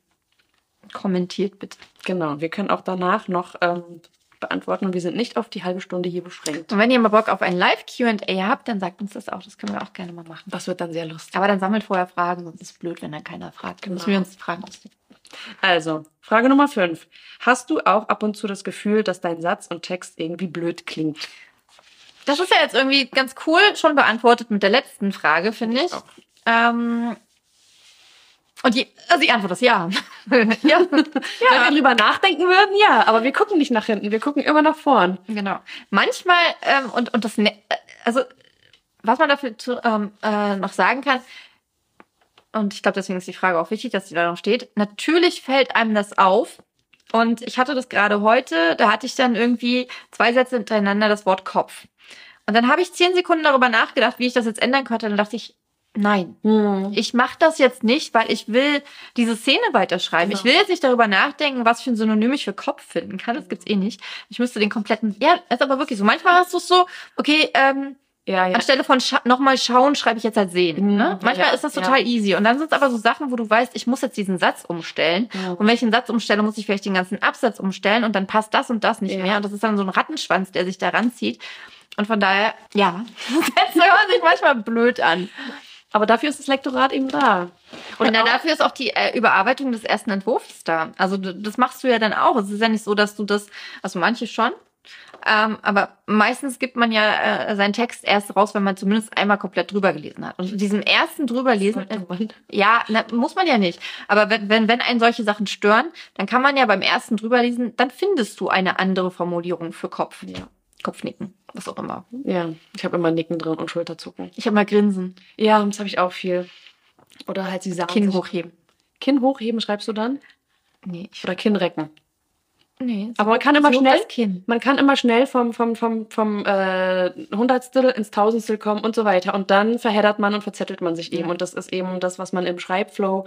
kommentiert bitte. Genau, wir können auch danach noch ähm, beantworten und wir sind nicht auf die halbe Stunde hier beschränkt. Und wenn ihr mal Bock auf ein Live-QA habt, dann sagt uns das auch. Das können wir auch gerne mal machen. Das wird dann sehr lustig. Aber dann sammelt vorher Fragen, sonst ist es blöd, wenn dann keiner fragt. Dann genau. müssen wir uns fragen. Also, Frage Nummer 5. Hast du auch ab und zu das Gefühl, dass dein Satz und Text irgendwie blöd klingt? Das ist ja jetzt irgendwie ganz cool schon beantwortet mit der letzten Frage, finde ich. Ähm, Und die, also die Antwort ist ja. <laughs> ja. Wenn wir drüber nachdenken würden, ja. Aber wir gucken nicht nach hinten, wir gucken immer nach vorn. Genau. Manchmal, ähm, und, und das, ne- äh, also, was man dafür zu, ähm, äh, noch sagen kann, und ich glaube, deswegen ist die Frage auch wichtig, dass die da noch steht. Natürlich fällt einem das auf. Und ich hatte das gerade heute, da hatte ich dann irgendwie zwei Sätze hintereinander das Wort Kopf. Und dann habe ich zehn Sekunden darüber nachgedacht, wie ich das jetzt ändern könnte. Und dann dachte ich, nein, Hm. ich mache das jetzt nicht, weil ich will diese Szene weiterschreiben. Genau. Ich will jetzt nicht darüber nachdenken, was für ein Synonym ich für Kopf finden kann. Das gibt's eh nicht. Ich müsste den kompletten. Ja, ist aber wirklich so. Manchmal hast du es so, okay, ähm, Ja, ja. anstelle von scha nochmal schauen, schreibe ich jetzt halt sehen. Mhm, Ne? Manchmal ja, ist das ja. total easy. Und dann sind es aber so Sachen, wo du weißt, ich muss jetzt diesen Satz umstellen. Ja. Und wenn ich einen Satz umstelle, muss ich vielleicht den ganzen Absatz umstellen und dann passt das und das nicht Ja. mehr. Und das ist dann so ein Rattenschwanz, der sich da ranzieht. Und von daher, ja, <laughs> das hört sich manchmal blöd an. Aber dafür ist das Lektorat eben da. Und auch- dafür ist auch die äh, Überarbeitung des ersten Entwurfs da. Also das machst du ja dann auch. Es ist ja nicht so, dass du das, also manche schon, ähm, aber meistens gibt man ja äh, seinen Text erst raus, wenn man zumindest einmal komplett drüber gelesen hat. Und diesem ersten drüberlesen, äh, ja, na, muss man ja nicht. Aber wenn, wenn, wenn einen solche Sachen stören, dann kann man ja beim ersten drüberlesen, dann findest du eine andere Formulierung für Kopf. Ja. Kopfnicken, was auch immer. Ja, ich habe immer Nicken drin und Schulterzucken. Ich habe mal Grinsen, Ja, das habe ich auch viel. Oder halt sie sagen. Kinn hochheben. Kinn hochheben schreibst du dann? Nee, ich, Oder Kinn recken. nee. Aber man kann immer so schnell, man kann immer schnell vom, vom, vom, vom äh, Hundertstel ins Tausendstel kommen und so weiter. Und dann verheddert man und verzettelt man sich eben. Ja. Und das ist eben das, was man im Schreibflow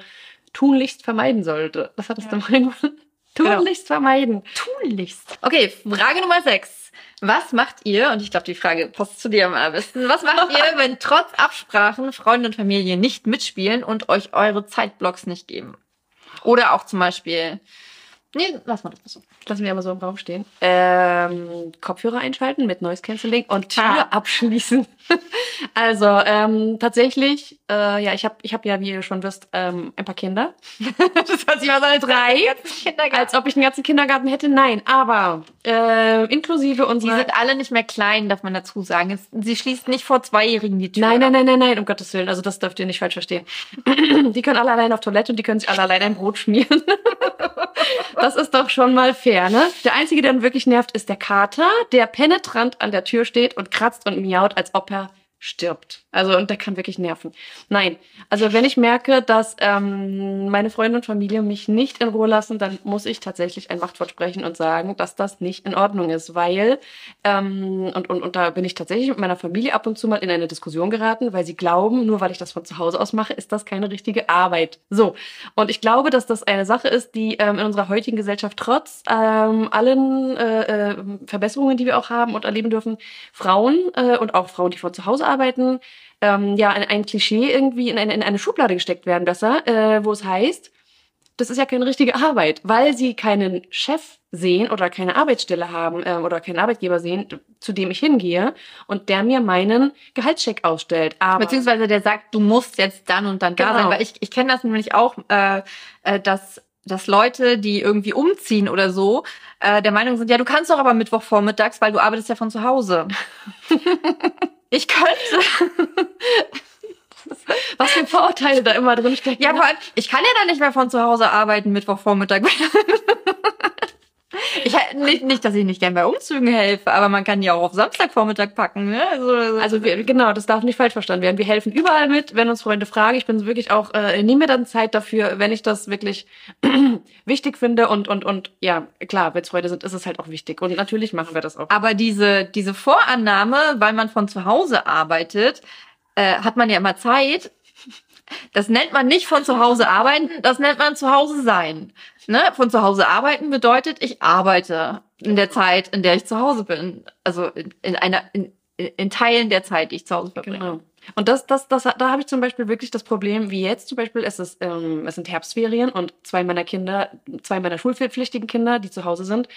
tunlichst vermeiden sollte. Was hattest Ja. du mal gemacht? Tunlichst vermeiden. tunlichst. Okay, Frage Nummer 6. Was macht ihr, und ich glaube, die Frage passt zu dir am allerbesten, was macht <laughs> ihr, wenn trotz Absprachen Freunde und Familie nicht mitspielen und euch eure Zeitblocks nicht geben? Oder auch zum Beispiel, nee, lass mal das mal so. Lassen wir mal so im Raum stehen. Ähm, Kopfhörer einschalten mit Noise Cancelling und Tür Ah. abschließen. <laughs> also ähm, tatsächlich, äh, ja, ich habe ich hab ja, wie ihr schon wisst, ähm, ein paar Kinder. <laughs> Das sich mal so als Drei. Als ob ich einen ganzen Kindergarten hätte. Nein, aber äh, inklusive Die unserer... sind alle nicht mehr klein, darf man dazu sagen. Es, sie schließt nicht vor Zweijährigen die Tür. Nein, nein, nein, nein, nein, um Gottes Willen. Also das dürft ihr nicht falsch verstehen. <clears throat> Die können alle allein auf Toilette und die können sich alle allein ein Brot schmieren. <laughs> Das ist doch schon mal fair, ne? Der Einzige, der dann wirklich nervt, ist der Kater, der penetrant an der Tür steht und kratzt und miaut, als ob er stirbt. Also, und der kann wirklich nerven. Nein, also wenn ich merke, dass ähm, meine Freunde und Familie mich nicht in Ruhe lassen, dann muss ich tatsächlich ein Machtwort sprechen und sagen, dass das nicht in Ordnung ist, weil, ähm, und, und, und da bin ich tatsächlich mit meiner Familie ab und zu mal in eine Diskussion geraten, weil sie glauben, nur weil ich das von zu Hause aus mache, ist das keine richtige Arbeit. So, und ich glaube, dass das eine Sache ist, die ähm, in unserer heutigen Gesellschaft trotz ähm, allen äh, äh, Verbesserungen, die wir auch haben und erleben dürfen, Frauen äh, und auch Frauen, die von zu Hause arbeiten, ähm, ja, ein, ein Klischee irgendwie in eine, in eine Schublade gesteckt werden, besser, äh, wo es heißt, das ist ja keine richtige Arbeit, weil sie keinen Chef sehen oder keine Arbeitsstelle haben äh, oder keinen Arbeitgeber sehen, zu dem ich hingehe und der mir meinen Gehaltscheck ausstellt. Aber Beziehungsweise der sagt, du musst jetzt dann und dann da Genau. sein. Weil ich, ich kenne das nämlich auch, äh, äh, dass, dass Leute, die irgendwie umziehen oder so, äh, der Meinung sind, ja, du kannst doch aber Mittwochvormittags, weil du arbeitest ja von zu Hause. <laughs> ich könnte. was für Vorurteile da immer drin stecken. Ja, vor allem, ich kann ja dann nicht mehr von zu Hause arbeiten, Mittwochvormittag. Ich nicht, nicht, dass ich nicht gern bei Umzügen helfe, aber man kann die auch auf Samstagvormittag packen. Ne? Also, Also wir, genau, das darf nicht falsch verstanden werden. Wir helfen überall mit, wenn uns Freunde fragen. Ich bin wirklich auch, äh, nehme mir dann Zeit dafür, wenn ich das wirklich <clears throat> wichtig finde und und und ja, klar, wenn es Freunde sind, ist es halt auch wichtig. Und natürlich machen wir das auch. Aber diese, diese Vorannahme, weil man von zu Hause arbeitet, äh, hat man ja immer Zeit. Das nennt man nicht von zu Hause arbeiten, das nennt man zu Hause sein. Ne? Von zu Hause arbeiten bedeutet, ich arbeite in der Zeit, in der ich zu Hause bin. Also in, in einer, in, in Teilen der Zeit, die ich zu Hause verbringe. Genau. Und das, das, das, da habe ich zum Beispiel wirklich das Problem, wie jetzt zum Beispiel, es ist, ähm, es sind Herbstferien und zwei meiner Kinder, zwei meiner schulpflichtigen Kinder, die zu Hause sind,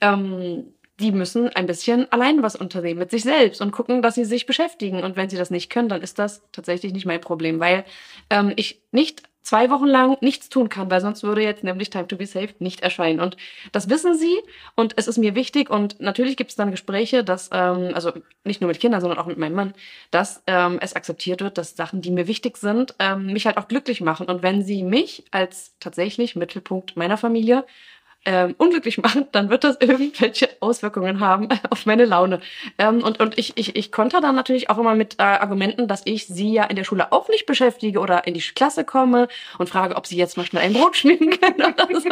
ähm, die müssen ein bisschen allein was unternehmen mit sich selbst und gucken, dass sie sich beschäftigen. Und wenn sie das nicht können, dann ist das tatsächlich nicht mein Problem, weil ähm, ich nicht zwei Wochen lang nichts tun kann, weil sonst würde jetzt nämlich Time to be Safe nicht erscheinen. Und das wissen sie und es ist mir wichtig. Und natürlich gibt es dann Gespräche, dass, ähm, also nicht nur mit Kindern, sondern auch mit meinem Mann, dass ähm, es akzeptiert wird, dass Sachen, die mir wichtig sind, ähm, mich halt auch glücklich machen. Und wenn sie mich als tatsächlich Mittelpunkt meiner Familie ähm, unglücklich machen, dann wird das <laughs> irgendwelche Auswirkungen haben auf meine Laune. Ähm, und und ich, ich, ich konnte dann natürlich auch immer mit äh, Argumenten, dass ich sie ja in der Schule auch nicht beschäftige oder in die Klasse komme und frage, ob sie jetzt mal schnell ein Brot <laughs> schmieden können oder so.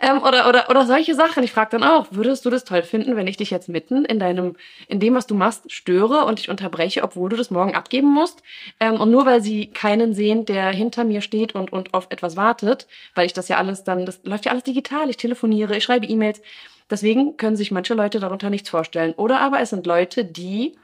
ähm, oder, oder, oder solche Sachen. Ich frage dann auch, würdest du das toll finden, wenn ich dich jetzt mitten in deinem, in dem, was du machst, störe und dich unterbreche, obwohl du das morgen abgeben musst? Ähm, und nur weil sie keinen sehen, der hinter mir steht und, und auf etwas wartet, weil ich das ja alles dann, das läuft ja alles digital, ich telefoniere telefoniere, ich schreibe E-Mails. Deswegen können sich manche Leute darunter nichts vorstellen. Oder aber es sind Leute, die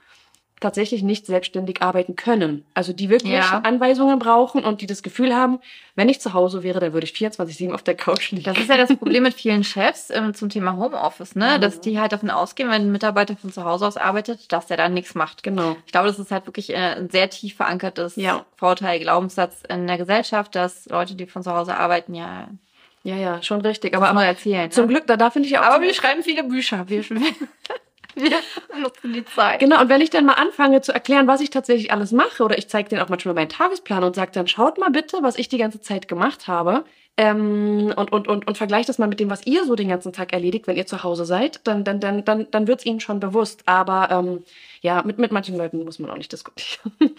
tatsächlich nicht selbstständig arbeiten können. Also die wirklich ja. Anweisungen brauchen und die das Gefühl haben, wenn ich zu Hause wäre, dann würde ich 24-7 auf der Couch liegen. Das ist ja das Problem mit vielen Chefs ähm, zum Thema Homeoffice, ne? Mhm. Dass die halt davon ausgehen, wenn ein Mitarbeiter von zu Hause aus arbeitet, dass der dann nichts macht. Genau. Ich glaube, das ist halt wirklich äh, ein sehr tief verankertes ja. Vorteil, Glaubenssatz in der Gesellschaft, dass Leute, die von zu Hause arbeiten, ja ja, ja, schon richtig. Aber, aber erzählen. Zum ne? Glück, da, da finde ich auch. Aber wir schreiben viele Bücher. Wir, <laughs> wir nutzen die Zeit. Genau, und wenn ich dann mal anfange zu erklären, was ich tatsächlich alles mache, oder ich zeige denen auch manchmal meinen Tagesplan und sage dann, schaut mal bitte, was ich die ganze Zeit gemacht habe, ähm, und, und, und, und vergleicht das mal mit dem, was ihr so den ganzen Tag erledigt, wenn ihr zu Hause seid, dann, dann, dann, dann, dann wird es ihnen schon bewusst. Aber ähm, ja, mit, mit manchen Leuten muss man auch nicht diskutieren. <laughs>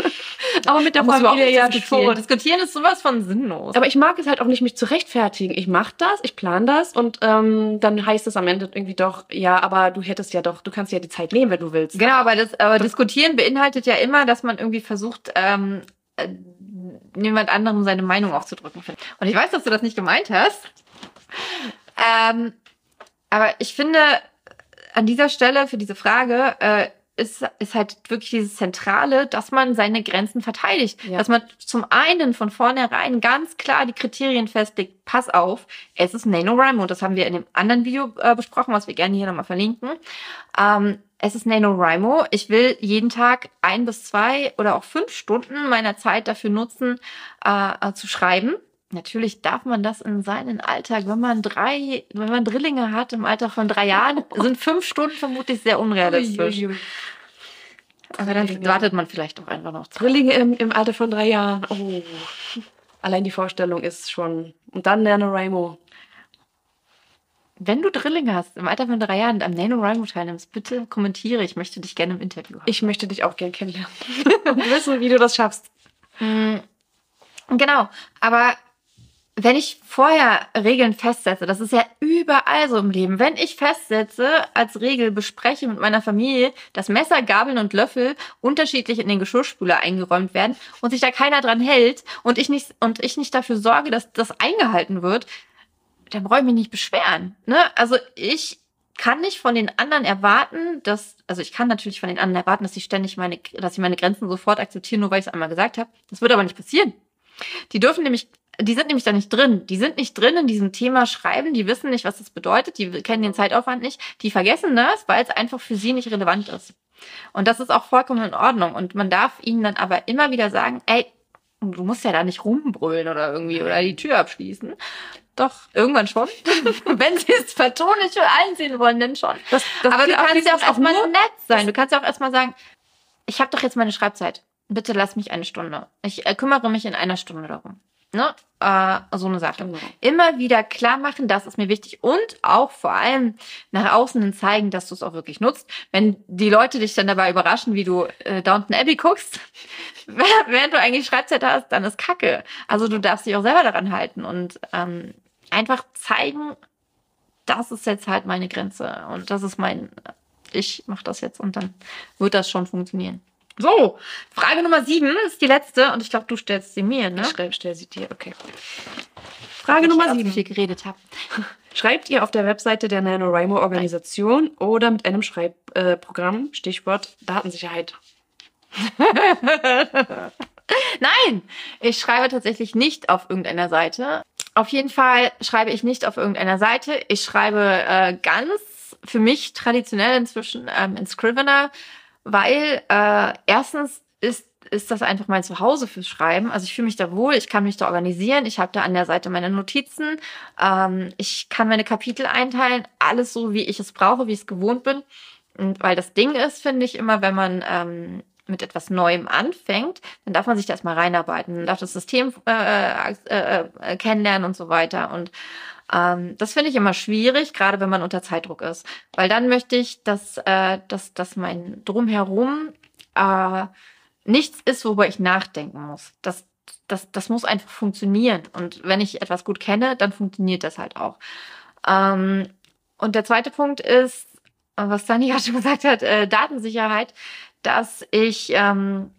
Aber mit der Familie ja schon. Diskutieren ist sowas von sinnlos. Aber ich mag es halt auch nicht, mich zu rechtfertigen. Ich mache das, ich plan das und ähm, dann heißt es am Ende irgendwie doch, ja, aber du hättest ja doch, du kannst ja die Zeit nehmen, wenn du willst. Genau, aber das, aber das diskutieren beinhaltet ja immer, dass man irgendwie versucht, ähm, äh, jemand anderem seine Meinung aufzudrücken. Und ich weiß, dass du das nicht gemeint hast. Ähm, aber ich finde, an dieser Stelle für diese Frage äh, ist, ist halt wirklich dieses Zentrale, dass man seine Grenzen verteidigt. Ja. Dass man zum einen von vornherein ganz klar die Kriterien festlegt, pass auf, es ist NaNoWriMo, und das haben wir in dem anderen Video äh, besprochen, was wir gerne hier nochmal verlinken. Ähm, es ist NaNoWriMo. Ich will jeden Tag ein bis zwei oder auch fünf Stunden meiner Zeit dafür nutzen, äh, äh, zu schreiben. Natürlich darf man das in seinen Alltag, wenn man drei, wenn man Drillinge hat im Alter von drei Jahren, <laughs> sind fünf Stunden vermutlich sehr unrealistisch. Aber dann wartet man vielleicht auch einfach noch. Drillinge im, im Alter von drei Jahren. Oh. Allein die Vorstellung ist schon. Und dann NaNoWriMo. Wenn du Drillinge hast, im Alter von drei Jahren am NaNoWriMo teilnimmst, bitte kommentiere. Ich möchte dich gerne im Interview haben. Ich möchte dich auch gerne kennenlernen. <laughs> und wissen, wie du das schaffst. Mm, genau. Aber wenn ich vorher Regeln festsetze, das ist ja überall so im Leben, wenn ich festsetze, als Regel bespreche mit meiner Familie, dass Messer, Gabeln und Löffel unterschiedlich in den Geschirrspüler eingeräumt werden und sich da keiner dran hält und ich nicht, und ich nicht dafür sorge, dass das eingehalten wird, dann brauche ich mich nicht beschweren. Ne? Also ich kann nicht von den anderen erwarten, dass, also ich kann natürlich von den anderen erwarten, dass sie ständig meine, dass sie meine Grenzen sofort akzeptieren, nur weil ich es einmal gesagt habe. Das wird aber nicht passieren. Die dürfen nämlich, die sind nämlich da nicht drin. Die sind nicht drin in diesem Thema Schreiben, die wissen nicht, was das bedeutet, die kennen den Zeitaufwand nicht, die vergessen das, weil es einfach für sie nicht relevant ist. Und das ist auch vollkommen in Ordnung. Und man darf ihnen dann aber immer wieder sagen, ey, du musst ja da nicht rumbrüllen oder irgendwie oder die Tür abschließen, doch, irgendwann schon. <laughs> Wenn sie es vertonlich einsehen wollen, dann schon. Das, das Aber du kannst ja auch erstmal nett sein. Du kannst ja auch erstmal sagen, ich habe doch jetzt meine Schreibzeit. Bitte lass mich eine Stunde. Ich äh, kümmere mich in einer Stunde darum. Ne? Äh, so eine Sache. Genau. Immer wieder klar machen, das ist mir wichtig und auch vor allem nach außen hin zeigen, dass du es auch wirklich nutzt. Wenn die Leute dich dann dabei überraschen, wie du äh, Downton Abbey guckst, <laughs> während du eigentlich Schreibzeit hast, dann ist Kacke. Also du darfst dich auch selber daran halten und ähm, einfach zeigen, das ist jetzt halt meine Grenze und das ist mein, ich mache das jetzt und dann wird das schon funktionieren. So, Frage Nummer sieben ist die letzte und ich glaube, du stellst sie mir, ne? Ich stell sie dir, okay. Frage Nummer sieben. viel geredet habe. <laughs> Schreibt ihr auf der Webseite der NaNoWriMo-Organisation oder mit einem Schreibprogramm, äh, Stichwort Datensicherheit? <laughs> Nein, ich schreibe tatsächlich nicht auf irgendeiner Seite. Auf jeden Fall schreibe ich nicht auf irgendeiner Seite. Ich schreibe äh, ganz für mich traditionell inzwischen ähm, in Scrivener, weil äh, erstens ist, ist das einfach mein Zuhause fürs Schreiben. Also ich fühle mich da wohl, ich kann mich da organisieren, ich habe da an der Seite meine Notizen, ähm, ich kann meine Kapitel einteilen, alles so, wie ich es brauche, wie ich es gewohnt bin. Und weil das Ding ist, finde ich immer, wenn man ähm, mit etwas Neuem anfängt, dann darf man sich da erstmal reinarbeiten, darf das System äh, äh, äh, kennenlernen und so weiter. Und ähm, das finde ich immer schwierig, gerade wenn man unter Zeitdruck ist. Weil dann möchte ich, dass, äh, dass, dass mein Drumherum äh, nichts ist, worüber ich nachdenken muss. Das, das, das muss einfach funktionieren. Und wenn ich etwas gut kenne, dann funktioniert das halt auch. Ähm, und der zweite Punkt ist, was Dani ja <laughs> schon gesagt hat, äh, Datensicherheit, dass ich ähm,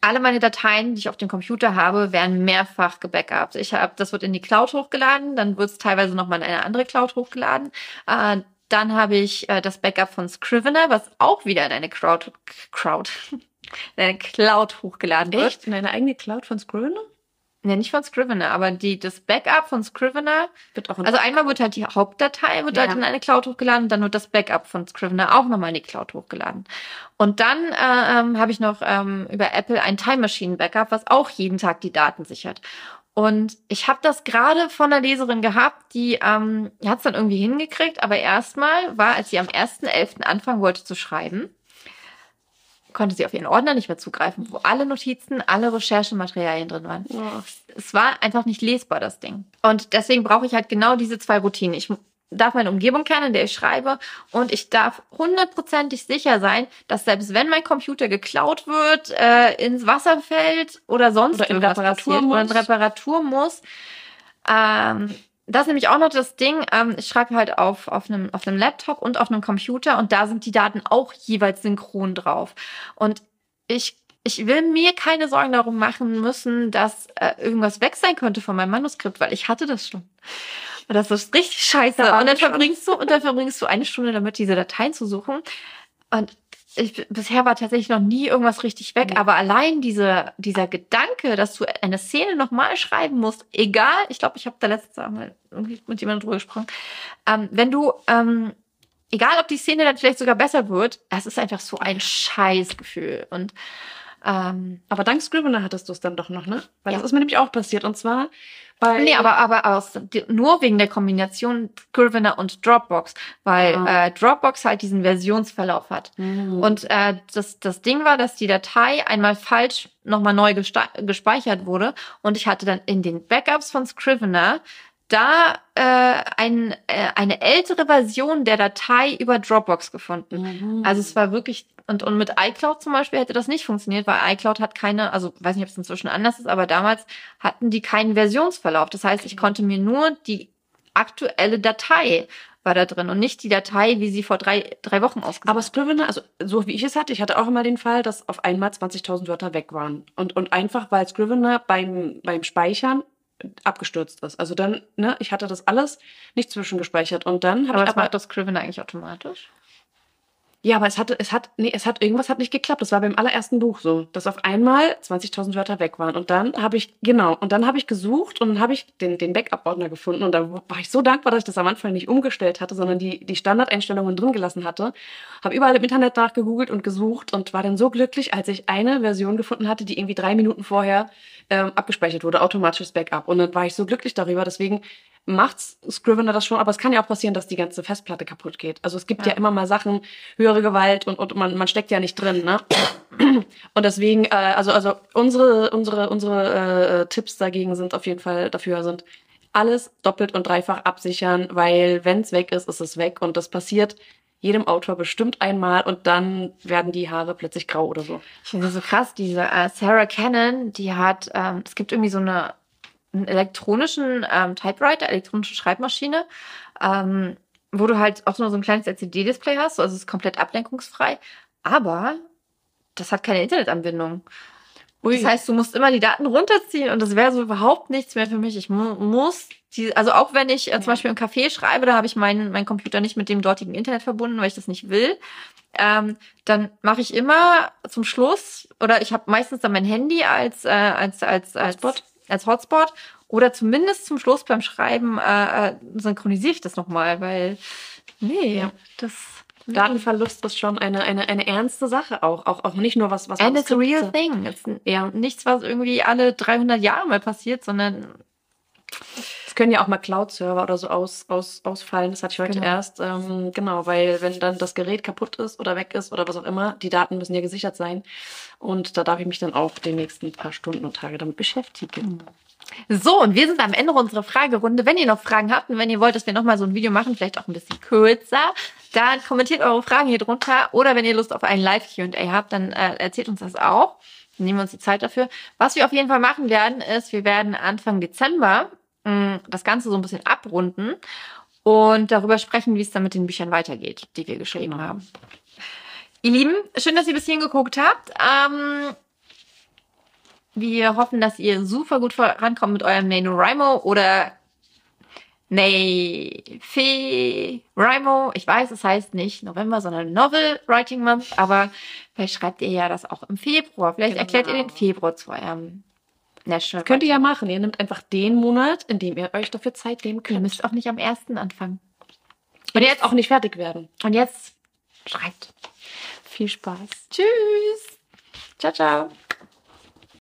alle meine Dateien, die ich auf dem Computer habe, werden mehrfach gebackupt. Ich habe, das wird in die Cloud hochgeladen, dann wird es teilweise nochmal in eine andere Cloud hochgeladen. Äh, dann habe ich äh, das Backup von Scrivener, was auch wieder in eine Crowd, Crowd, <laughs> in eine Cloud hochgeladen wird. Echt? In eine eigene Cloud von Scrivener? Ne, nicht von Scrivener, aber die, das Backup von Scrivener Wird auch in also einmal wird halt die Hauptdatei wird Ja. halt in eine Cloud hochgeladen und dann wird das Backup von Scrivener auch nochmal in die Cloud hochgeladen. Und dann äh, ähm, habe ich noch ähm, über Apple ein Time Machine Backup, was auch jeden Tag die Daten sichert. Und ich habe das gerade von einer Leserin gehabt, die ähm, hat es dann irgendwie hingekriegt, aber erstmal war, als sie am 1.11. anfangen wollte zu schreiben, konnte sie auf ihren Ordner nicht mehr zugreifen, wo alle Notizen, alle Recherchematerialien drin waren Oh. es war einfach nicht lesbar, das Ding. Und deswegen brauche ich halt genau diese zwei Routinen. Ich darf meine Umgebung kennen, in der ich schreibe und ich darf hundertprozentig sicher sein, dass selbst wenn mein Computer geklaut wird, äh, ins Wasser fällt oder sonst Oder in irgendwas Reparatur passiert oder in muss. Reparatur muss, ähm, das ist nämlich auch noch das Ding. Ähm, ich schreibe halt auf, auf, einem, auf einem Laptop und auf einem Computer und da sind die Daten auch jeweils synchron drauf. Und ich, ich will mir keine Sorgen darum machen müssen, dass äh, irgendwas weg sein könnte von meinem Manuskript, weil ich hatte das schon. Und das ist richtig scheiße. Da Und dann schon. verbringst du, und dann verbringst du eine Stunde damit, diese Dateien zu suchen. Und ich, bisher war tatsächlich noch nie irgendwas richtig weg, Nee. aber allein diese, dieser Gedanke, dass du eine Szene nochmal schreiben musst, egal, ich glaube, ich habe da letztes Mal irgendwie mit jemandem drüber gesprochen, ähm, wenn du, ähm, egal ob die Szene dann vielleicht sogar besser wird, es ist einfach so ein Scheißgefühl. Und ähm, Aber dank Scrivener hattest du es dann doch noch, ne? Weil Ja. das ist mir nämlich auch passiert. Und zwar bei. Nee, aber, aber aus, nur wegen der Kombination Scrivener und Dropbox, weil Ah. äh, Dropbox halt diesen Versionsverlauf hat. Mhm. Und äh, das, das Ding war, dass die Datei einmal falsch nochmal neu gespeichert wurde und ich hatte dann in den Backups von Scrivener da äh, ein, äh, eine ältere Version der Datei über Dropbox gefunden. Mhm. Also es war wirklich, und, und mit iCloud zum Beispiel hätte das nicht funktioniert, weil iCloud hat keine, also weiß nicht, ob es inzwischen anders ist, aber damals hatten die keinen Versionsverlauf. Das heißt, ich konnte mir nur die aktuelle Datei war da drin und nicht die Datei, wie sie vor drei, drei Wochen ausgesehen Aber Scrivener, also so wie ich es hatte, ich hatte auch immer den Fall, dass auf einmal 20.000 Wörter weg waren. Und, und einfach, weil Scrivener beim, beim Speichern abgestürzt ist. Also dann, ne, ich hatte das alles nicht zwischengespeichert. Und dann habe ich aber, macht das Scrivener eigentlich automatisch. Ja, aber es hatte, es hat, nee, es hat, irgendwas hat nicht geklappt. Das war beim allerersten Buch so, dass auf einmal 20.000 Wörter weg waren. Und dann habe ich, genau, und dann habe ich gesucht und dann habe ich den, den Backup-Ordner gefunden. Und da war ich so dankbar, dass ich das am Anfang nicht umgestellt hatte, sondern die, die Standardeinstellungen drin gelassen hatte. Habe überall im Internet nachgegoogelt und gesucht und war dann so glücklich, als ich eine Version gefunden hatte, die irgendwie drei Minuten vorher ähm, abgespeichert wurde, automatisches Backup. Und dann war ich so glücklich darüber. Deswegen macht's Scrivener das schon, aber es kann ja auch passieren, dass die ganze Festplatte kaputt geht. Also es gibt ja, Ja. immer mal Sachen, höhere Gewalt und, und man, man steckt ja nicht drin, ne? Und deswegen, äh, also, also unsere, unsere, unsere äh, Tipps dagegen sind auf jeden Fall dafür sind alles doppelt und dreifach absichern, weil wenn's weg ist, ist es weg und das passiert jedem Autor bestimmt einmal und dann werden die Haare plötzlich grau oder so. Ich finde das so krass, diese äh, Sarah Cannon, die hat, ähm, es gibt irgendwie so eine einen elektronischen ähm, Typewriter, elektronische Schreibmaschine, ähm, wo du halt auch nur so ein kleines LCD-Display hast, also es ist komplett ablenkungsfrei, aber das hat keine Internetanbindung. Das heißt, du musst immer die Daten runterziehen und das wäre so überhaupt nichts mehr für mich. Ich mu muss die, also auch wenn ich äh, zum. Beispiel im Café schreibe, da habe ich meinen mein Computer nicht mit dem dortigen Internet verbunden, weil ich das nicht will. Ähm, dann mache ich immer zum Schluss oder ich habe meistens dann mein Handy als äh, als als als Hotspot. Als Hotspot oder zumindest zum Schluss beim Schreiben äh, äh, synchronisiere ich das nochmal, weil nee, Ja. das Datenverlust ist schon eine, eine, eine ernste Sache auch. Auch, auch nicht nur was, was And it's a real Skripte- thing. It's Ja. nichts, was irgendwie alle 300 Jahre mal passiert, sondern können ja auch mal Cloud-Server oder so aus, aus, ausfallen. Das hatte ich heute Genau. erst. Ähm, genau, weil wenn dann das Gerät kaputt ist oder weg ist oder was auch immer, die Daten müssen ja gesichert sein. Und da darf ich mich dann auch die nächsten paar Stunden und Tage damit beschäftigen. So, und wir sind am Ende unserer Fragerunde. Wenn ihr noch Fragen habt und wenn ihr wollt, dass wir nochmal so ein Video machen, vielleicht auch ein bisschen kürzer, dann kommentiert eure Fragen hier drunter. Oder wenn ihr Lust auf ein Live-QA habt, dann äh, erzählt uns das auch. Dann nehmen wir uns die Zeit dafür. Was wir auf jeden Fall machen werden, ist, wir werden Anfang Dezember mh, das Ganze so ein bisschen abrunden und darüber sprechen, wie es dann mit den Büchern weitergeht, die wir geschrieben Genau. haben. Ihr Lieben, schön, dass ihr bis hierhin geguckt habt. Ähm, wir hoffen, dass ihr super gut vorankommt mit eurem NaNoWriMo oder NaFeWriMo. Ich weiß, es heißt nicht November, sondern Novel Writing Month, aber vielleicht schreibt ihr ja das auch im Februar. Vielleicht Genau. erklärt ihr den Februar zu eurem National. Könnt ihr ja machen. Ihr nehmt einfach den Monat, in dem ihr euch dafür Zeit nehmen Ihr könnt. müsst auch nicht am ersten anfangen. und jetzt auch nicht fertig werden. Und jetzt schreibt. Viel Spaß. Tschüss. Ciao, ciao.